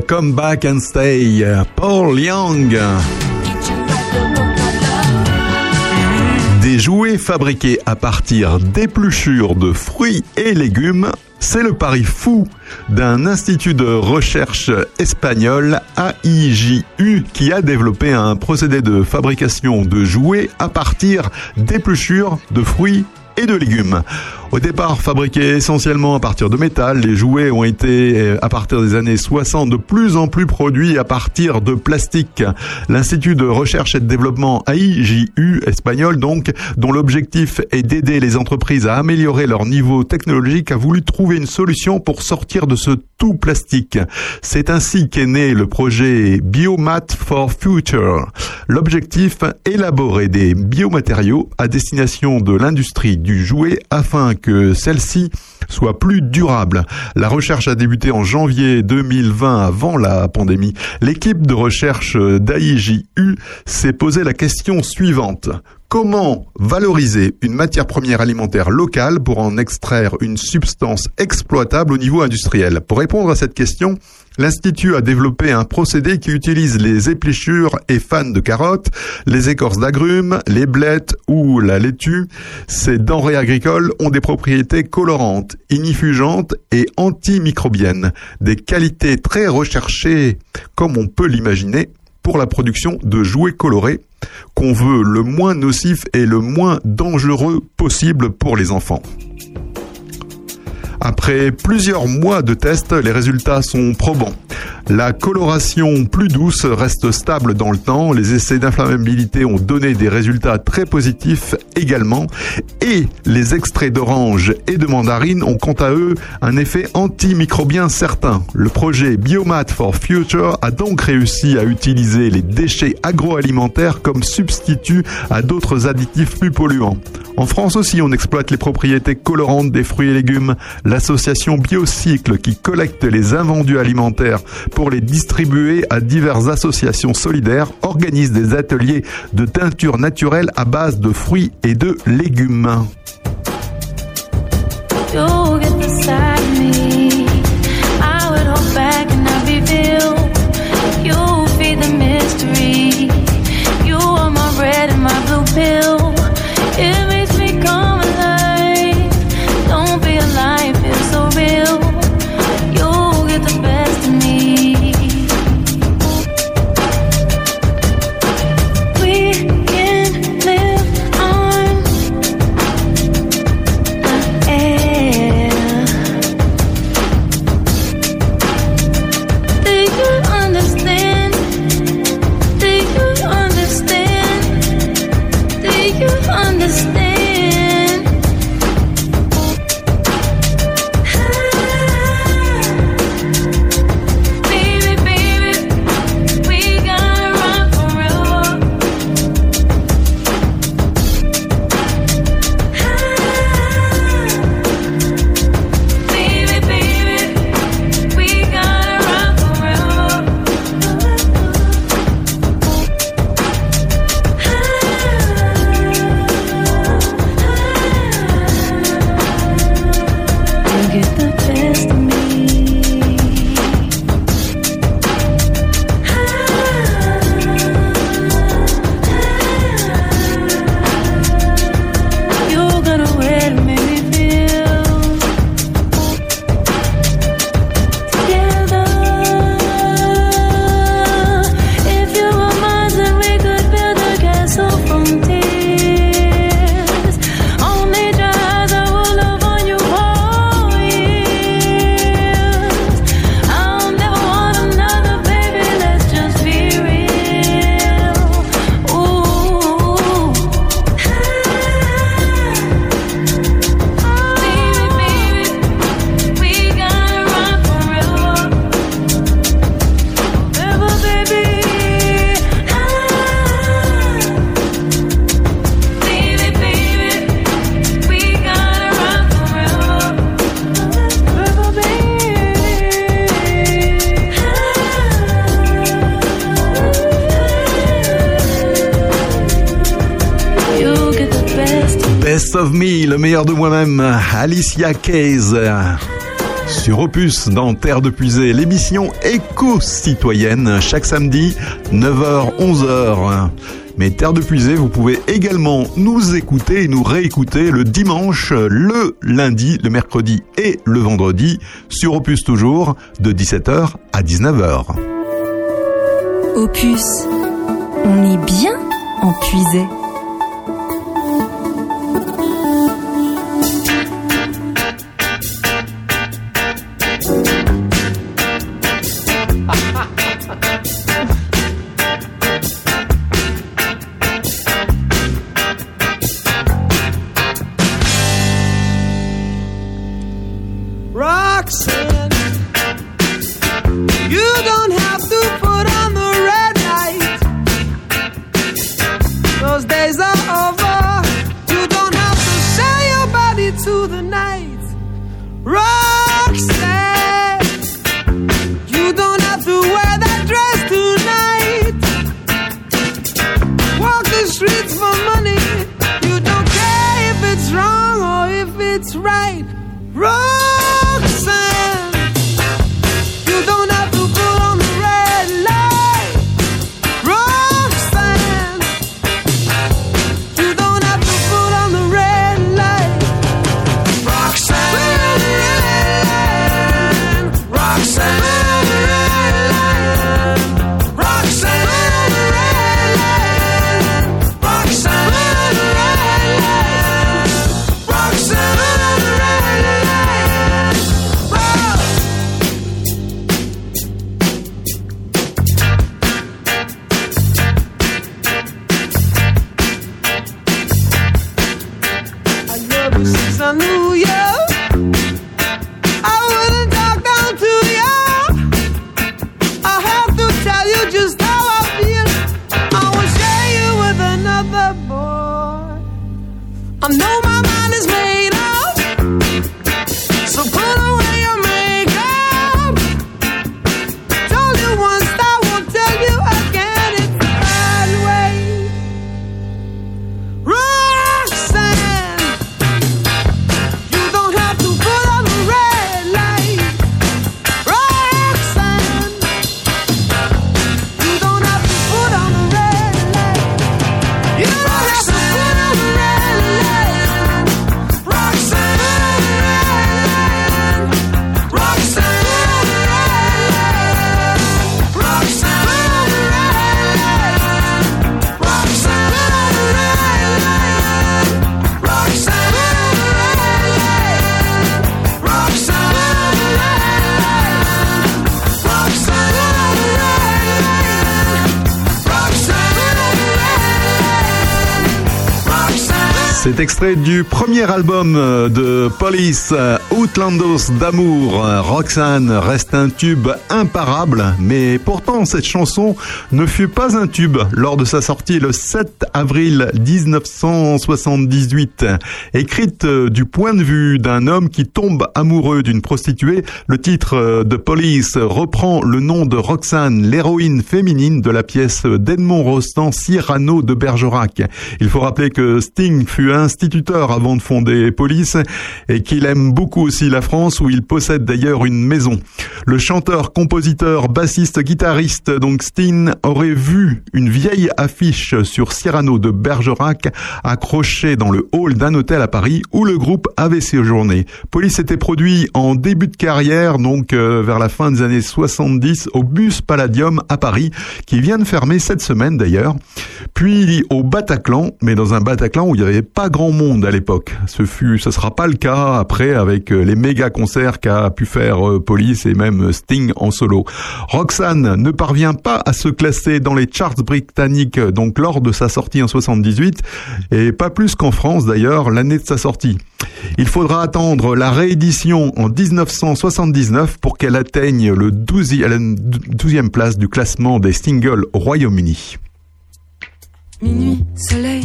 Come Back and Stay. Paul Young. Des jouets fabriqués à partir d'épluchures de fruits et légumes, c'est le pari fou d'un institut de recherche espagnol AIJU qui a développé un procédé de fabrication de jouets à partir d'épluchures de fruits et de légumes. Au départ, fabriqués essentiellement à partir de métal, les jouets ont été, euh, à partir des années 60, de plus en plus produits à partir de plastique. L'Institut de recherche et de développement AIJU, espagnol donc, dont l'objectif est d'aider les entreprises à améliorer leur niveau technologique, a voulu trouver une solution pour sortir de ce tout plastique. C'est ainsi qu'est né le projet Biomat for Future. L'objectif, élaborer des biomatériaux à destination de l'industrie du jouet afin que celle-ci soit plus durable. La recherche a débuté en janvier 2020 avant la pandémie. L'équipe de recherche d'AIJU s'est posé la question suivante. Comment valoriser une matière première alimentaire locale pour en extraire une substance exploitable au niveau industriel? Pour répondre à cette question, L'Institut a développé un procédé qui utilise les épluchures et fans de carottes, les écorces d'agrumes, les blettes ou la laitue. Ces denrées agricoles ont des propriétés colorantes, ignifugeantes et antimicrobiennes, des qualités très recherchées, comme on peut l'imaginer, pour la production de jouets colorés qu'on veut le moins nocif et le moins dangereux possible pour les enfants. Après plusieurs mois de tests, les résultats sont probants. La coloration plus douce reste stable dans le temps. Les essais d'inflammabilité ont donné des résultats très positifs également. Et les extraits d'orange et de mandarine ont quant à eux un effet antimicrobien certain. Le projet Biomat for Future a donc réussi à utiliser les déchets agroalimentaires comme substitut à d'autres additifs plus polluants. En France aussi, on exploite les propriétés colorantes des fruits et légumes. L'association Biocycle, qui collecte les invendus alimentaires pour les distribuer à diverses associations solidaires, organise des ateliers de teinture naturelle à base de fruits et de légumes. Le meilleur de moi-même, Alicia Keys. Sur Opus, dans Terre de Puisée, l'émission éco-citoyenne, chaque samedi, 9h, 11h. Mais Terre de Puisée, vous pouvez également nous écouter et nous réécouter le dimanche, le lundi, le mercredi et le vendredi, sur Opus toujours, de 17h à 19h. Opus, on est bien en puisée. Extrait du premier album de Police, Outlandos d'amour. Roxanne reste un tube imparable, mais pourtant cette chanson ne fut pas un tube lors de sa sortie le 7 avril 1978. Écrite du point de vue d'un homme qui tombe amoureux d'une prostituée, le titre de Police reprend le nom de Roxane, l'héroïne féminine de la pièce d'Edmond Rostand, Cyrano de Bergerac. Il faut rappeler que Sting fut instituteur avant de fonder Police et qu'il aime beaucoup aussi la France où il possède d'ailleurs une maison. Le chanteur, compositeur, bassiste, guitariste, donc Sting, aurait vu une vieille affiche sur Cyrano de Bergerac accrochée dans le hall d'un hôtel à Paris où le groupe avait séjourné. Police était produit en début de carrière, donc euh, vers la fin des années 70 au Bus Palladium à Paris, qui vient de fermer cette semaine d'ailleurs. Puis au Bataclan, mais dans un Bataclan où il n'y avait pas grand monde à l'époque. Ce fut, ce sera pas le cas après avec les méga concerts qu'a pu faire euh, Police et même Sting en solo. Roxanne ne parvient pas à se classer dans les charts britanniques donc lors de sa sortie en 78 et pas plus qu'en France d'ailleurs l'année de sa sortie. Il faudra attendre la réédition en 1979 pour qu'elle atteigne le 12e, 12e place du classement des singles au Royaume-Uni. Minuit, soleil,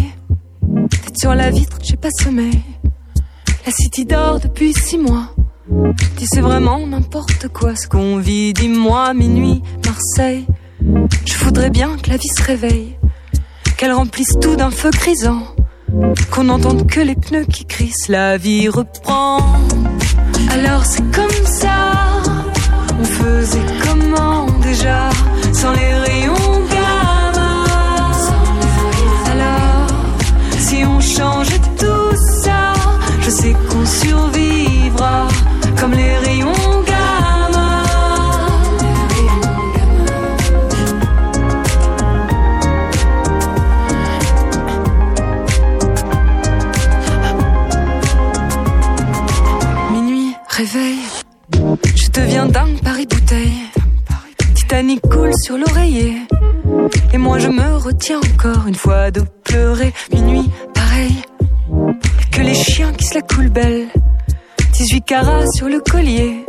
sur la vitre, j'ai pas sommeil. La city dort depuis six mois. Dis c'est vraiment n'importe quoi ce qu'on vit. Dis-moi, minuit, Marseille. Je voudrais bien que la vie se réveille, qu'elle remplisse tout d'un feu grisant, qu'on n'entende que les pneus qui crissent. La vie reprend. Alors c'est comme ça. On faisait comment déjà sans les Sur l'oreiller. Et moi je me retiens encore une fois de pleurer. Minuit, pareil, que les chiens qui se la coulent belle. 18 carats sur le collier.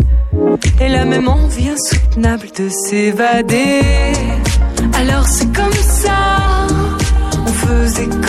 Et la même envie insoutenable de s'évader. Alors c'est comme ça. On faisait comment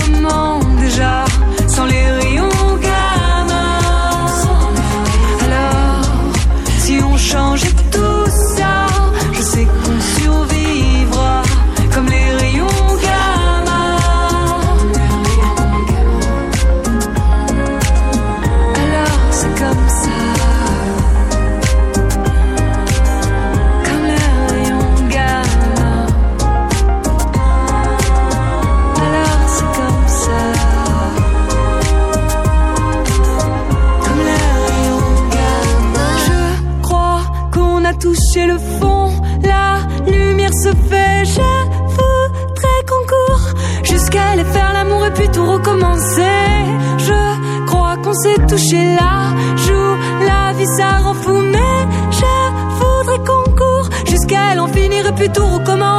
toucher la joue, la vie ça rend fou, mais je voudrais qu'on court jusqu'à l'en finir et plutôt recommence.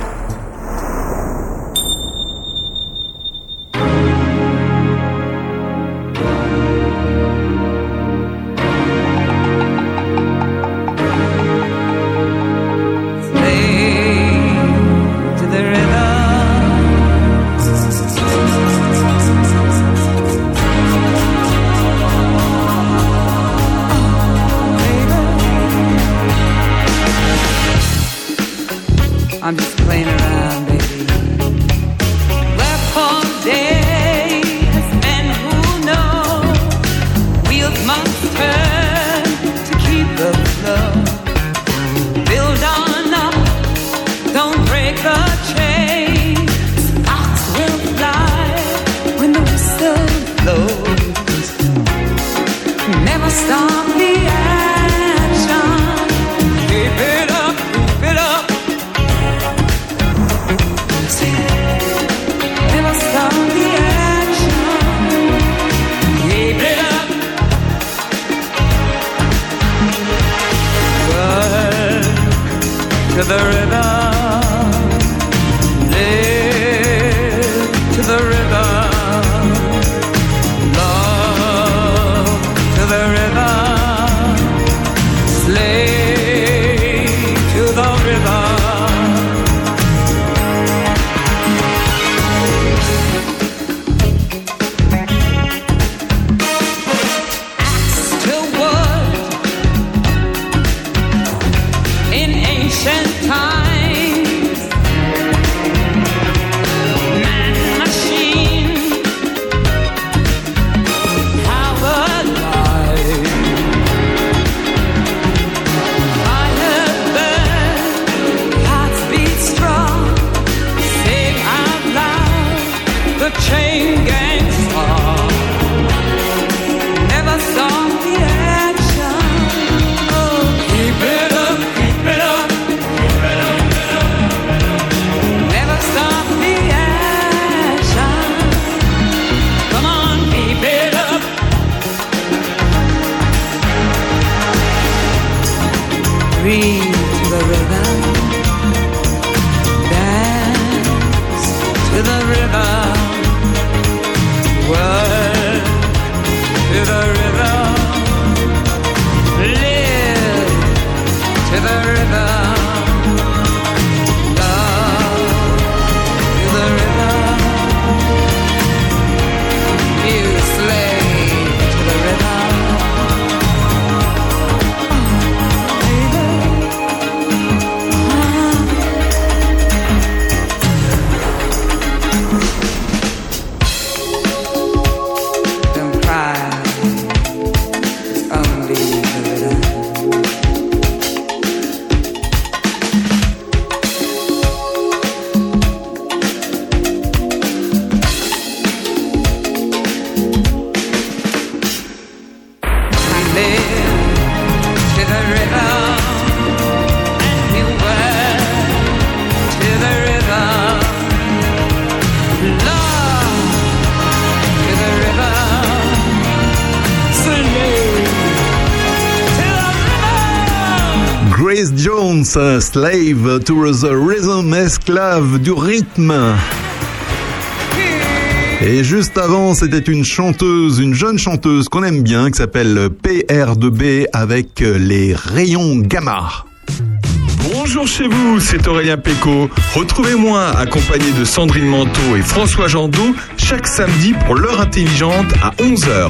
Slave to the Rhythm, esclave du rythme. Et juste avant, c'était une chanteuse, une jeune chanteuse qu'on aime bien, qui s'appelle PR2B avec les rayons gamma. Bonjour chez vous, c'est Aurélien Péco. Retrouvez-moi accompagné de Sandrine Manteau et François Jandot chaque samedi pour l'heure intelligente à 11h.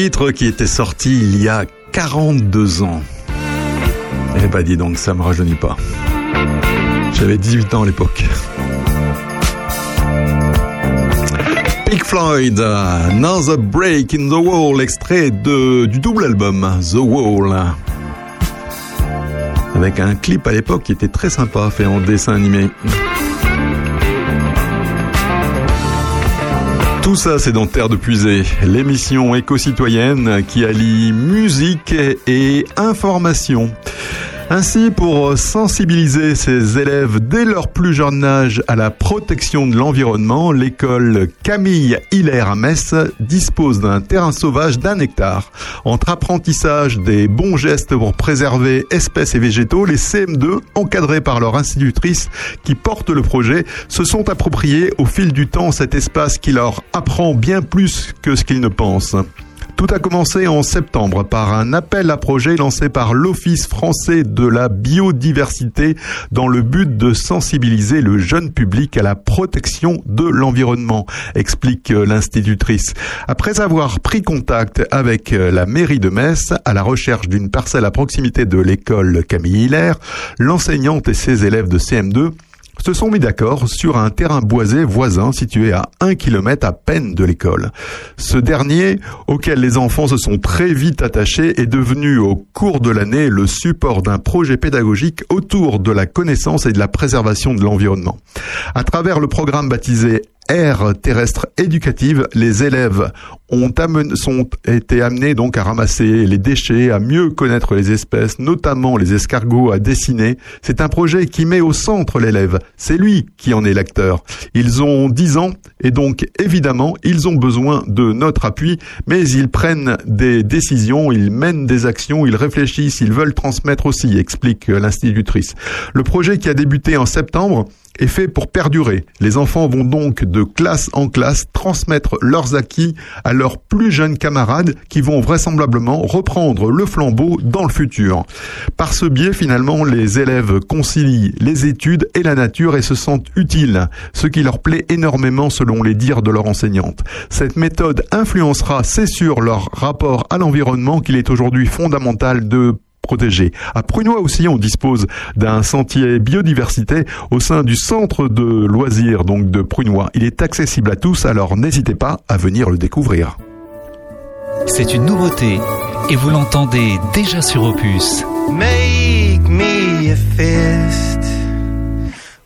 Titre qui était sorti il y a 42 ans. Eh bah dis donc, ça me rajeunit pas. J'avais 18 ans à l'époque. Pink Floyd, Another Break in the Wall, extrait de, du double album The Wall. Avec un clip à l'époque qui était très sympa, fait en dessin animé. Tout ça, c'est dans Terre de Puisée, l'émission éco-citoyenne qui allie musique et information. Ainsi, pour sensibiliser ses élèves dès leur plus jeune âge à la protection de l'environnement, l'école Camille Hilaire à Metz dispose d'un terrain sauvage d'un hectare. Entre apprentissage des bons gestes pour préserver espèces et végétaux, les CM2, encadrés par leur institutrice qui porte le projet, se sont appropriés au fil du temps cet espace qui leur apprend bien plus que ce qu'ils ne pensent. Tout a commencé en septembre par un appel à projet lancé par l'Office français de la biodiversité dans le but de sensibiliser le jeune public à la protection de l'environnement, explique l'institutrice. Après avoir pris contact avec la mairie de Metz à la recherche d'une parcelle à proximité de l'école Camille Hilaire, l'enseignante et ses élèves de CM2 se sont mis d'accord sur un terrain boisé voisin situé à un kilomètre à peine de l'école. Ce dernier, auquel les enfants se sont très vite attachés, est devenu au cours de l'année le support d'un projet pédagogique autour de la connaissance et de la préservation de l'environnement. À travers le programme baptisé aire terrestre éducative, les élèves ont amen- sont été amenés donc à ramasser les déchets, à mieux connaître les espèces, notamment les escargots à dessiner. C'est un projet qui met au centre l'élève. C'est lui qui en est l'acteur. Ils ont 10 ans et donc évidemment ils ont besoin de notre appui, mais ils prennent des décisions, ils mènent des actions, ils réfléchissent, ils veulent transmettre aussi, explique l'institutrice. Le projet qui a débuté en septembre est fait pour perdurer. Les enfants vont donc de classe en classe transmettre leurs acquis à leurs plus jeunes camarades qui vont vraisemblablement reprendre le flambeau dans le futur. Par ce biais, finalement, les élèves concilient les études et la nature et se sentent utiles, ce qui leur plaît énormément selon les dires de leur enseignante. Cette méthode influencera, c'est sûr, leur rapport à l'environnement qu'il est aujourd'hui fondamental de À Prunois aussi, on dispose d'un sentier biodiversité au sein du centre de loisirs donc de Prunois. Il est accessible à tous, alors n'hésitez pas à venir le découvrir. C'est une nouveauté et vous l'entendez déjà sur Opus. Make me a fist.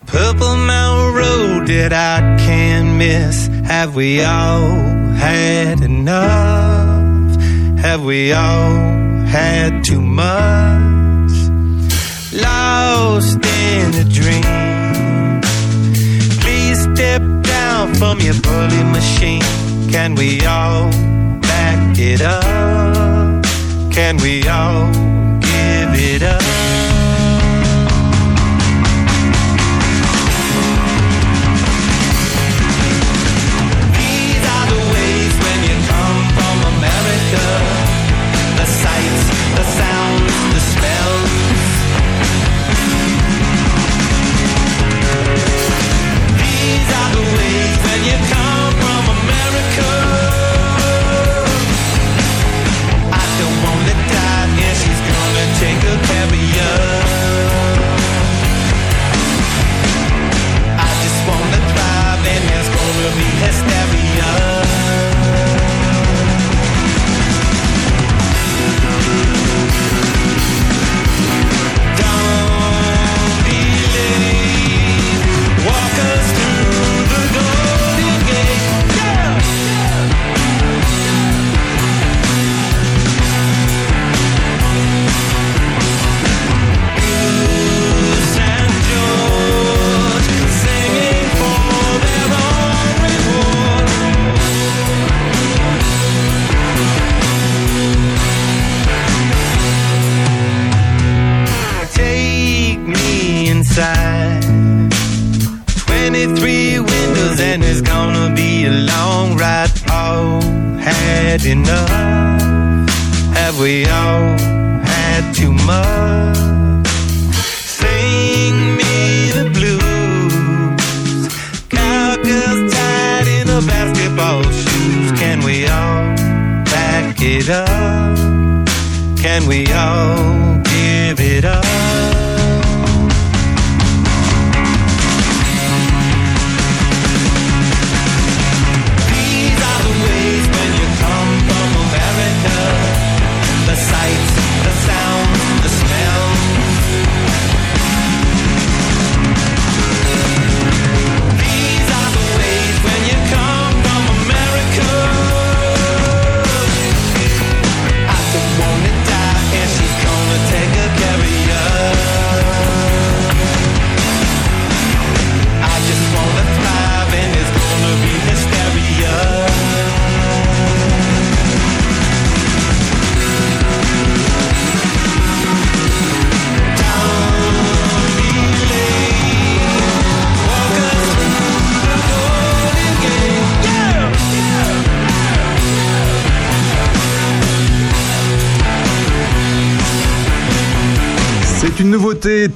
Purple Mountain Road that I can't miss. Have we all had enough? Have we all had much? Lost in a dream. Please step down from your bully machine. Can we all back it up? Can we all give it up? 23 windows and it's gonna be a long ride. All had enough. Have we all had too much? Sing me the blues. Cowgirls tied in a basketball shoes. Can we all back it up? Can we all give it up?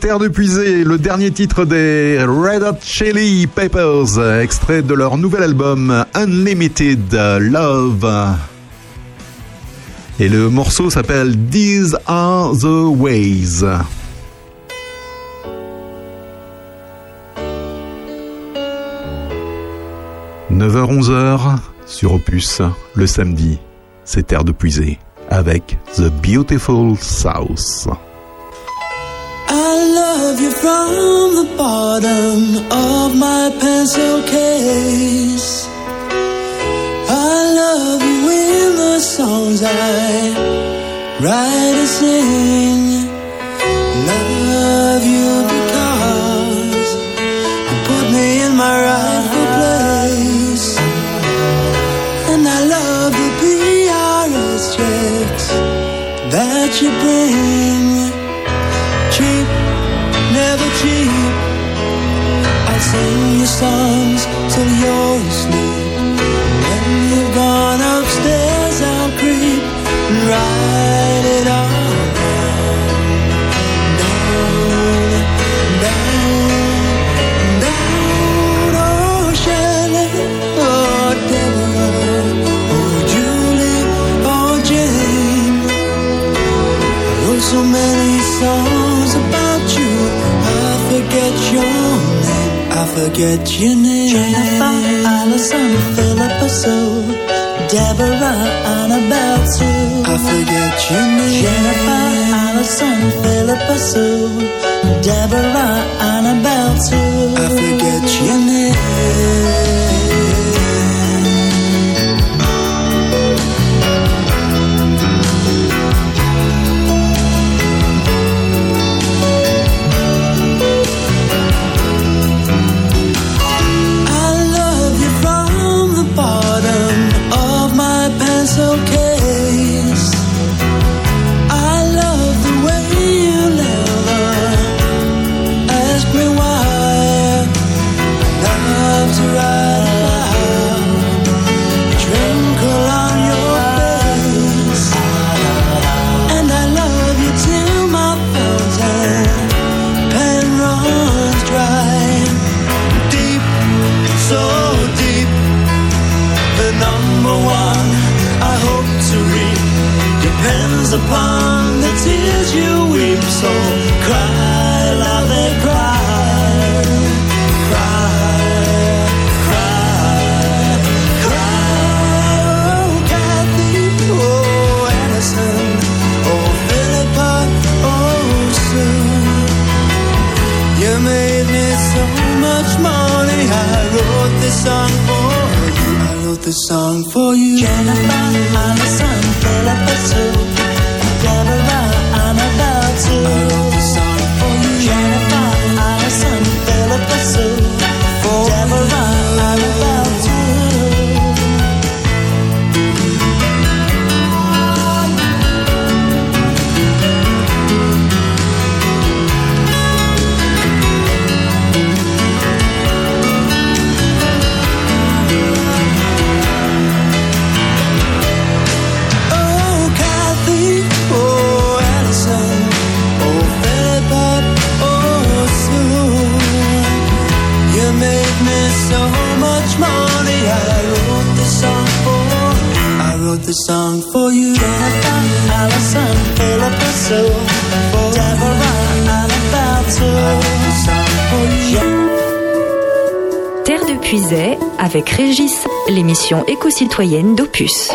Terre de Puisée, le dernier titre des Red Hot Chili Peppers, extrait de leur nouvel album Unlimited Love. Et le morceau s'appelle These Are the Ways. « 9h-11h sur Opus, le samedi, c'est Terre de Puisée, avec The Beautiful South. I love you from the bottom of my pencil case. I love you in the songs I write and sing. Love you because you put me in my rightful place. And I love the PRS checks that you bring. songs till you're forget your name. Jennifer, Allison, Philippa Sue, Deborah, Annabelle Sue. I forget your name. Jennifer, Allison, Philippa Sue, Deborah, Annabelle Sue. I forget your name. So. soul. éco-citoyenne d'Opus.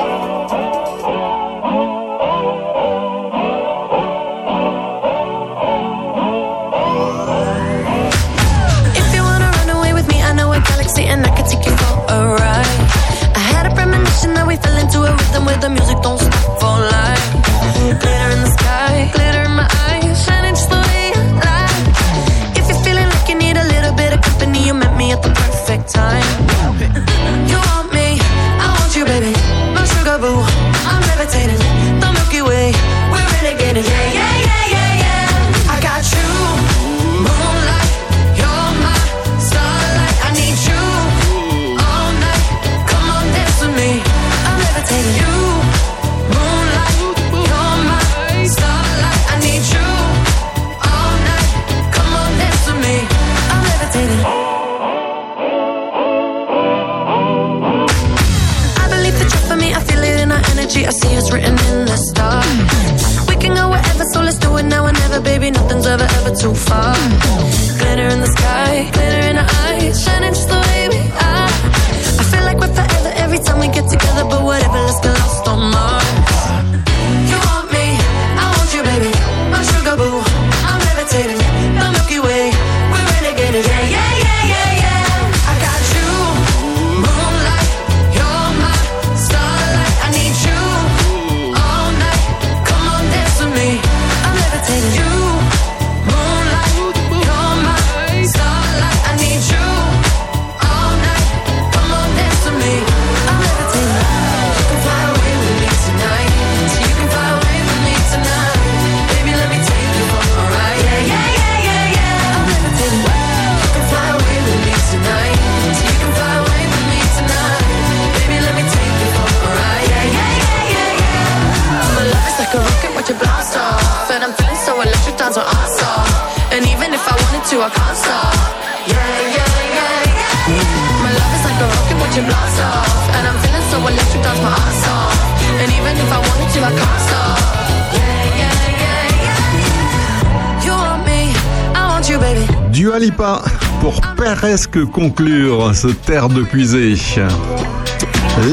Dua Lipa pour presque conclure ce terre de puiser.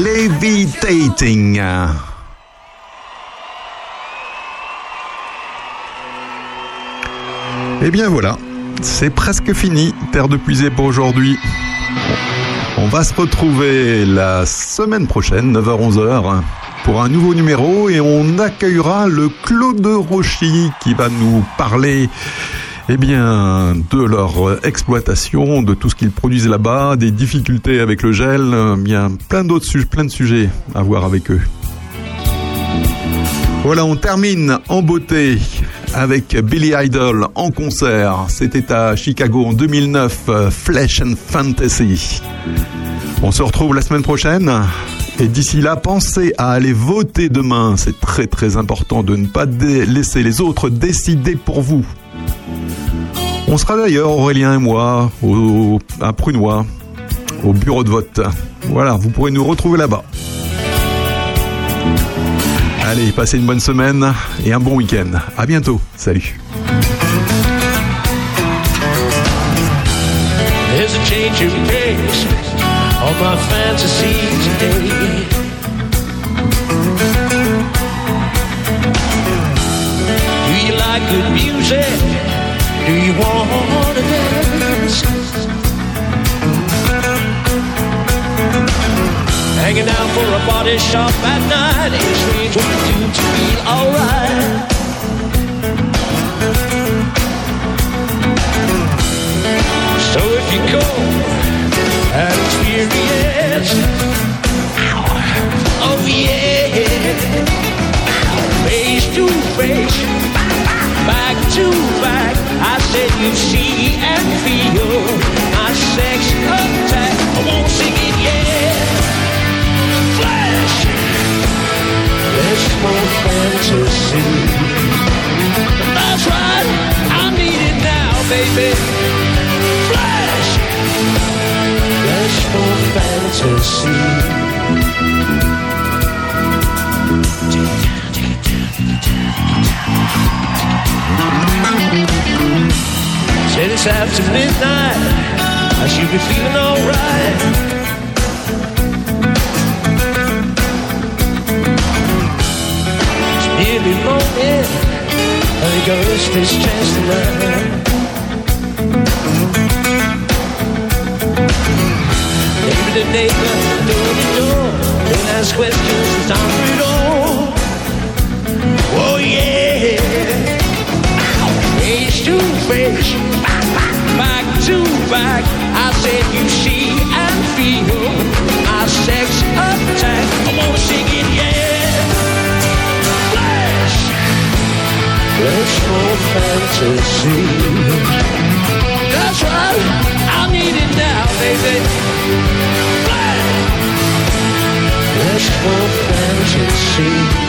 Levitating. Et bien voilà, c'est presque fini, terre de puiser pour aujourd'hui. On va se retrouver la semaine prochaine, 9h-11h, pour un nouveau numéro et on accueillera le Claude Rochy qui va nous parler eh bien, de leur exploitation, de tout ce qu'ils produisent là-bas, des difficultés avec le gel, euh, bien plein d'autres sujets, plein de sujets à voir avec eux. Voilà, on termine en beauté avec Billy Idol en concert. C'était à Chicago en 2009, euh, Flesh and Fantasy. On se retrouve la semaine prochaine. Et d'ici là, pensez à aller voter demain. C'est très très important de ne pas laisser les autres décider pour vous. On sera d'ailleurs, Aurélien et moi, à Prunois, au bureau de vote. Voilà, vous pourrez nous retrouver là-bas. Allez, passez une bonne semaine et un bon week-end. À bientôt. Salut. Do you want to dance? Hanging out for a body shop at night is strange what to do to feel alright. So if you go and experience, oh yeah, face to face, back to back, I said you see and feel my sex attack. I won't sing it yet. Flash, there's more fantasy. That's right, I need it now, baby. Said it's after midnight, I should be feeling alright. It's nearly morning, I think I'll miss this chance tonight. Neighbor to neighbor, door to door, don't ask questions, it's time for it all. To face, back to back. I said you see and feel my sex attack. I wanna sing it, yeah. Flash, flash for fantasy. That's right, I need it now, baby. Flash, flash for fantasy.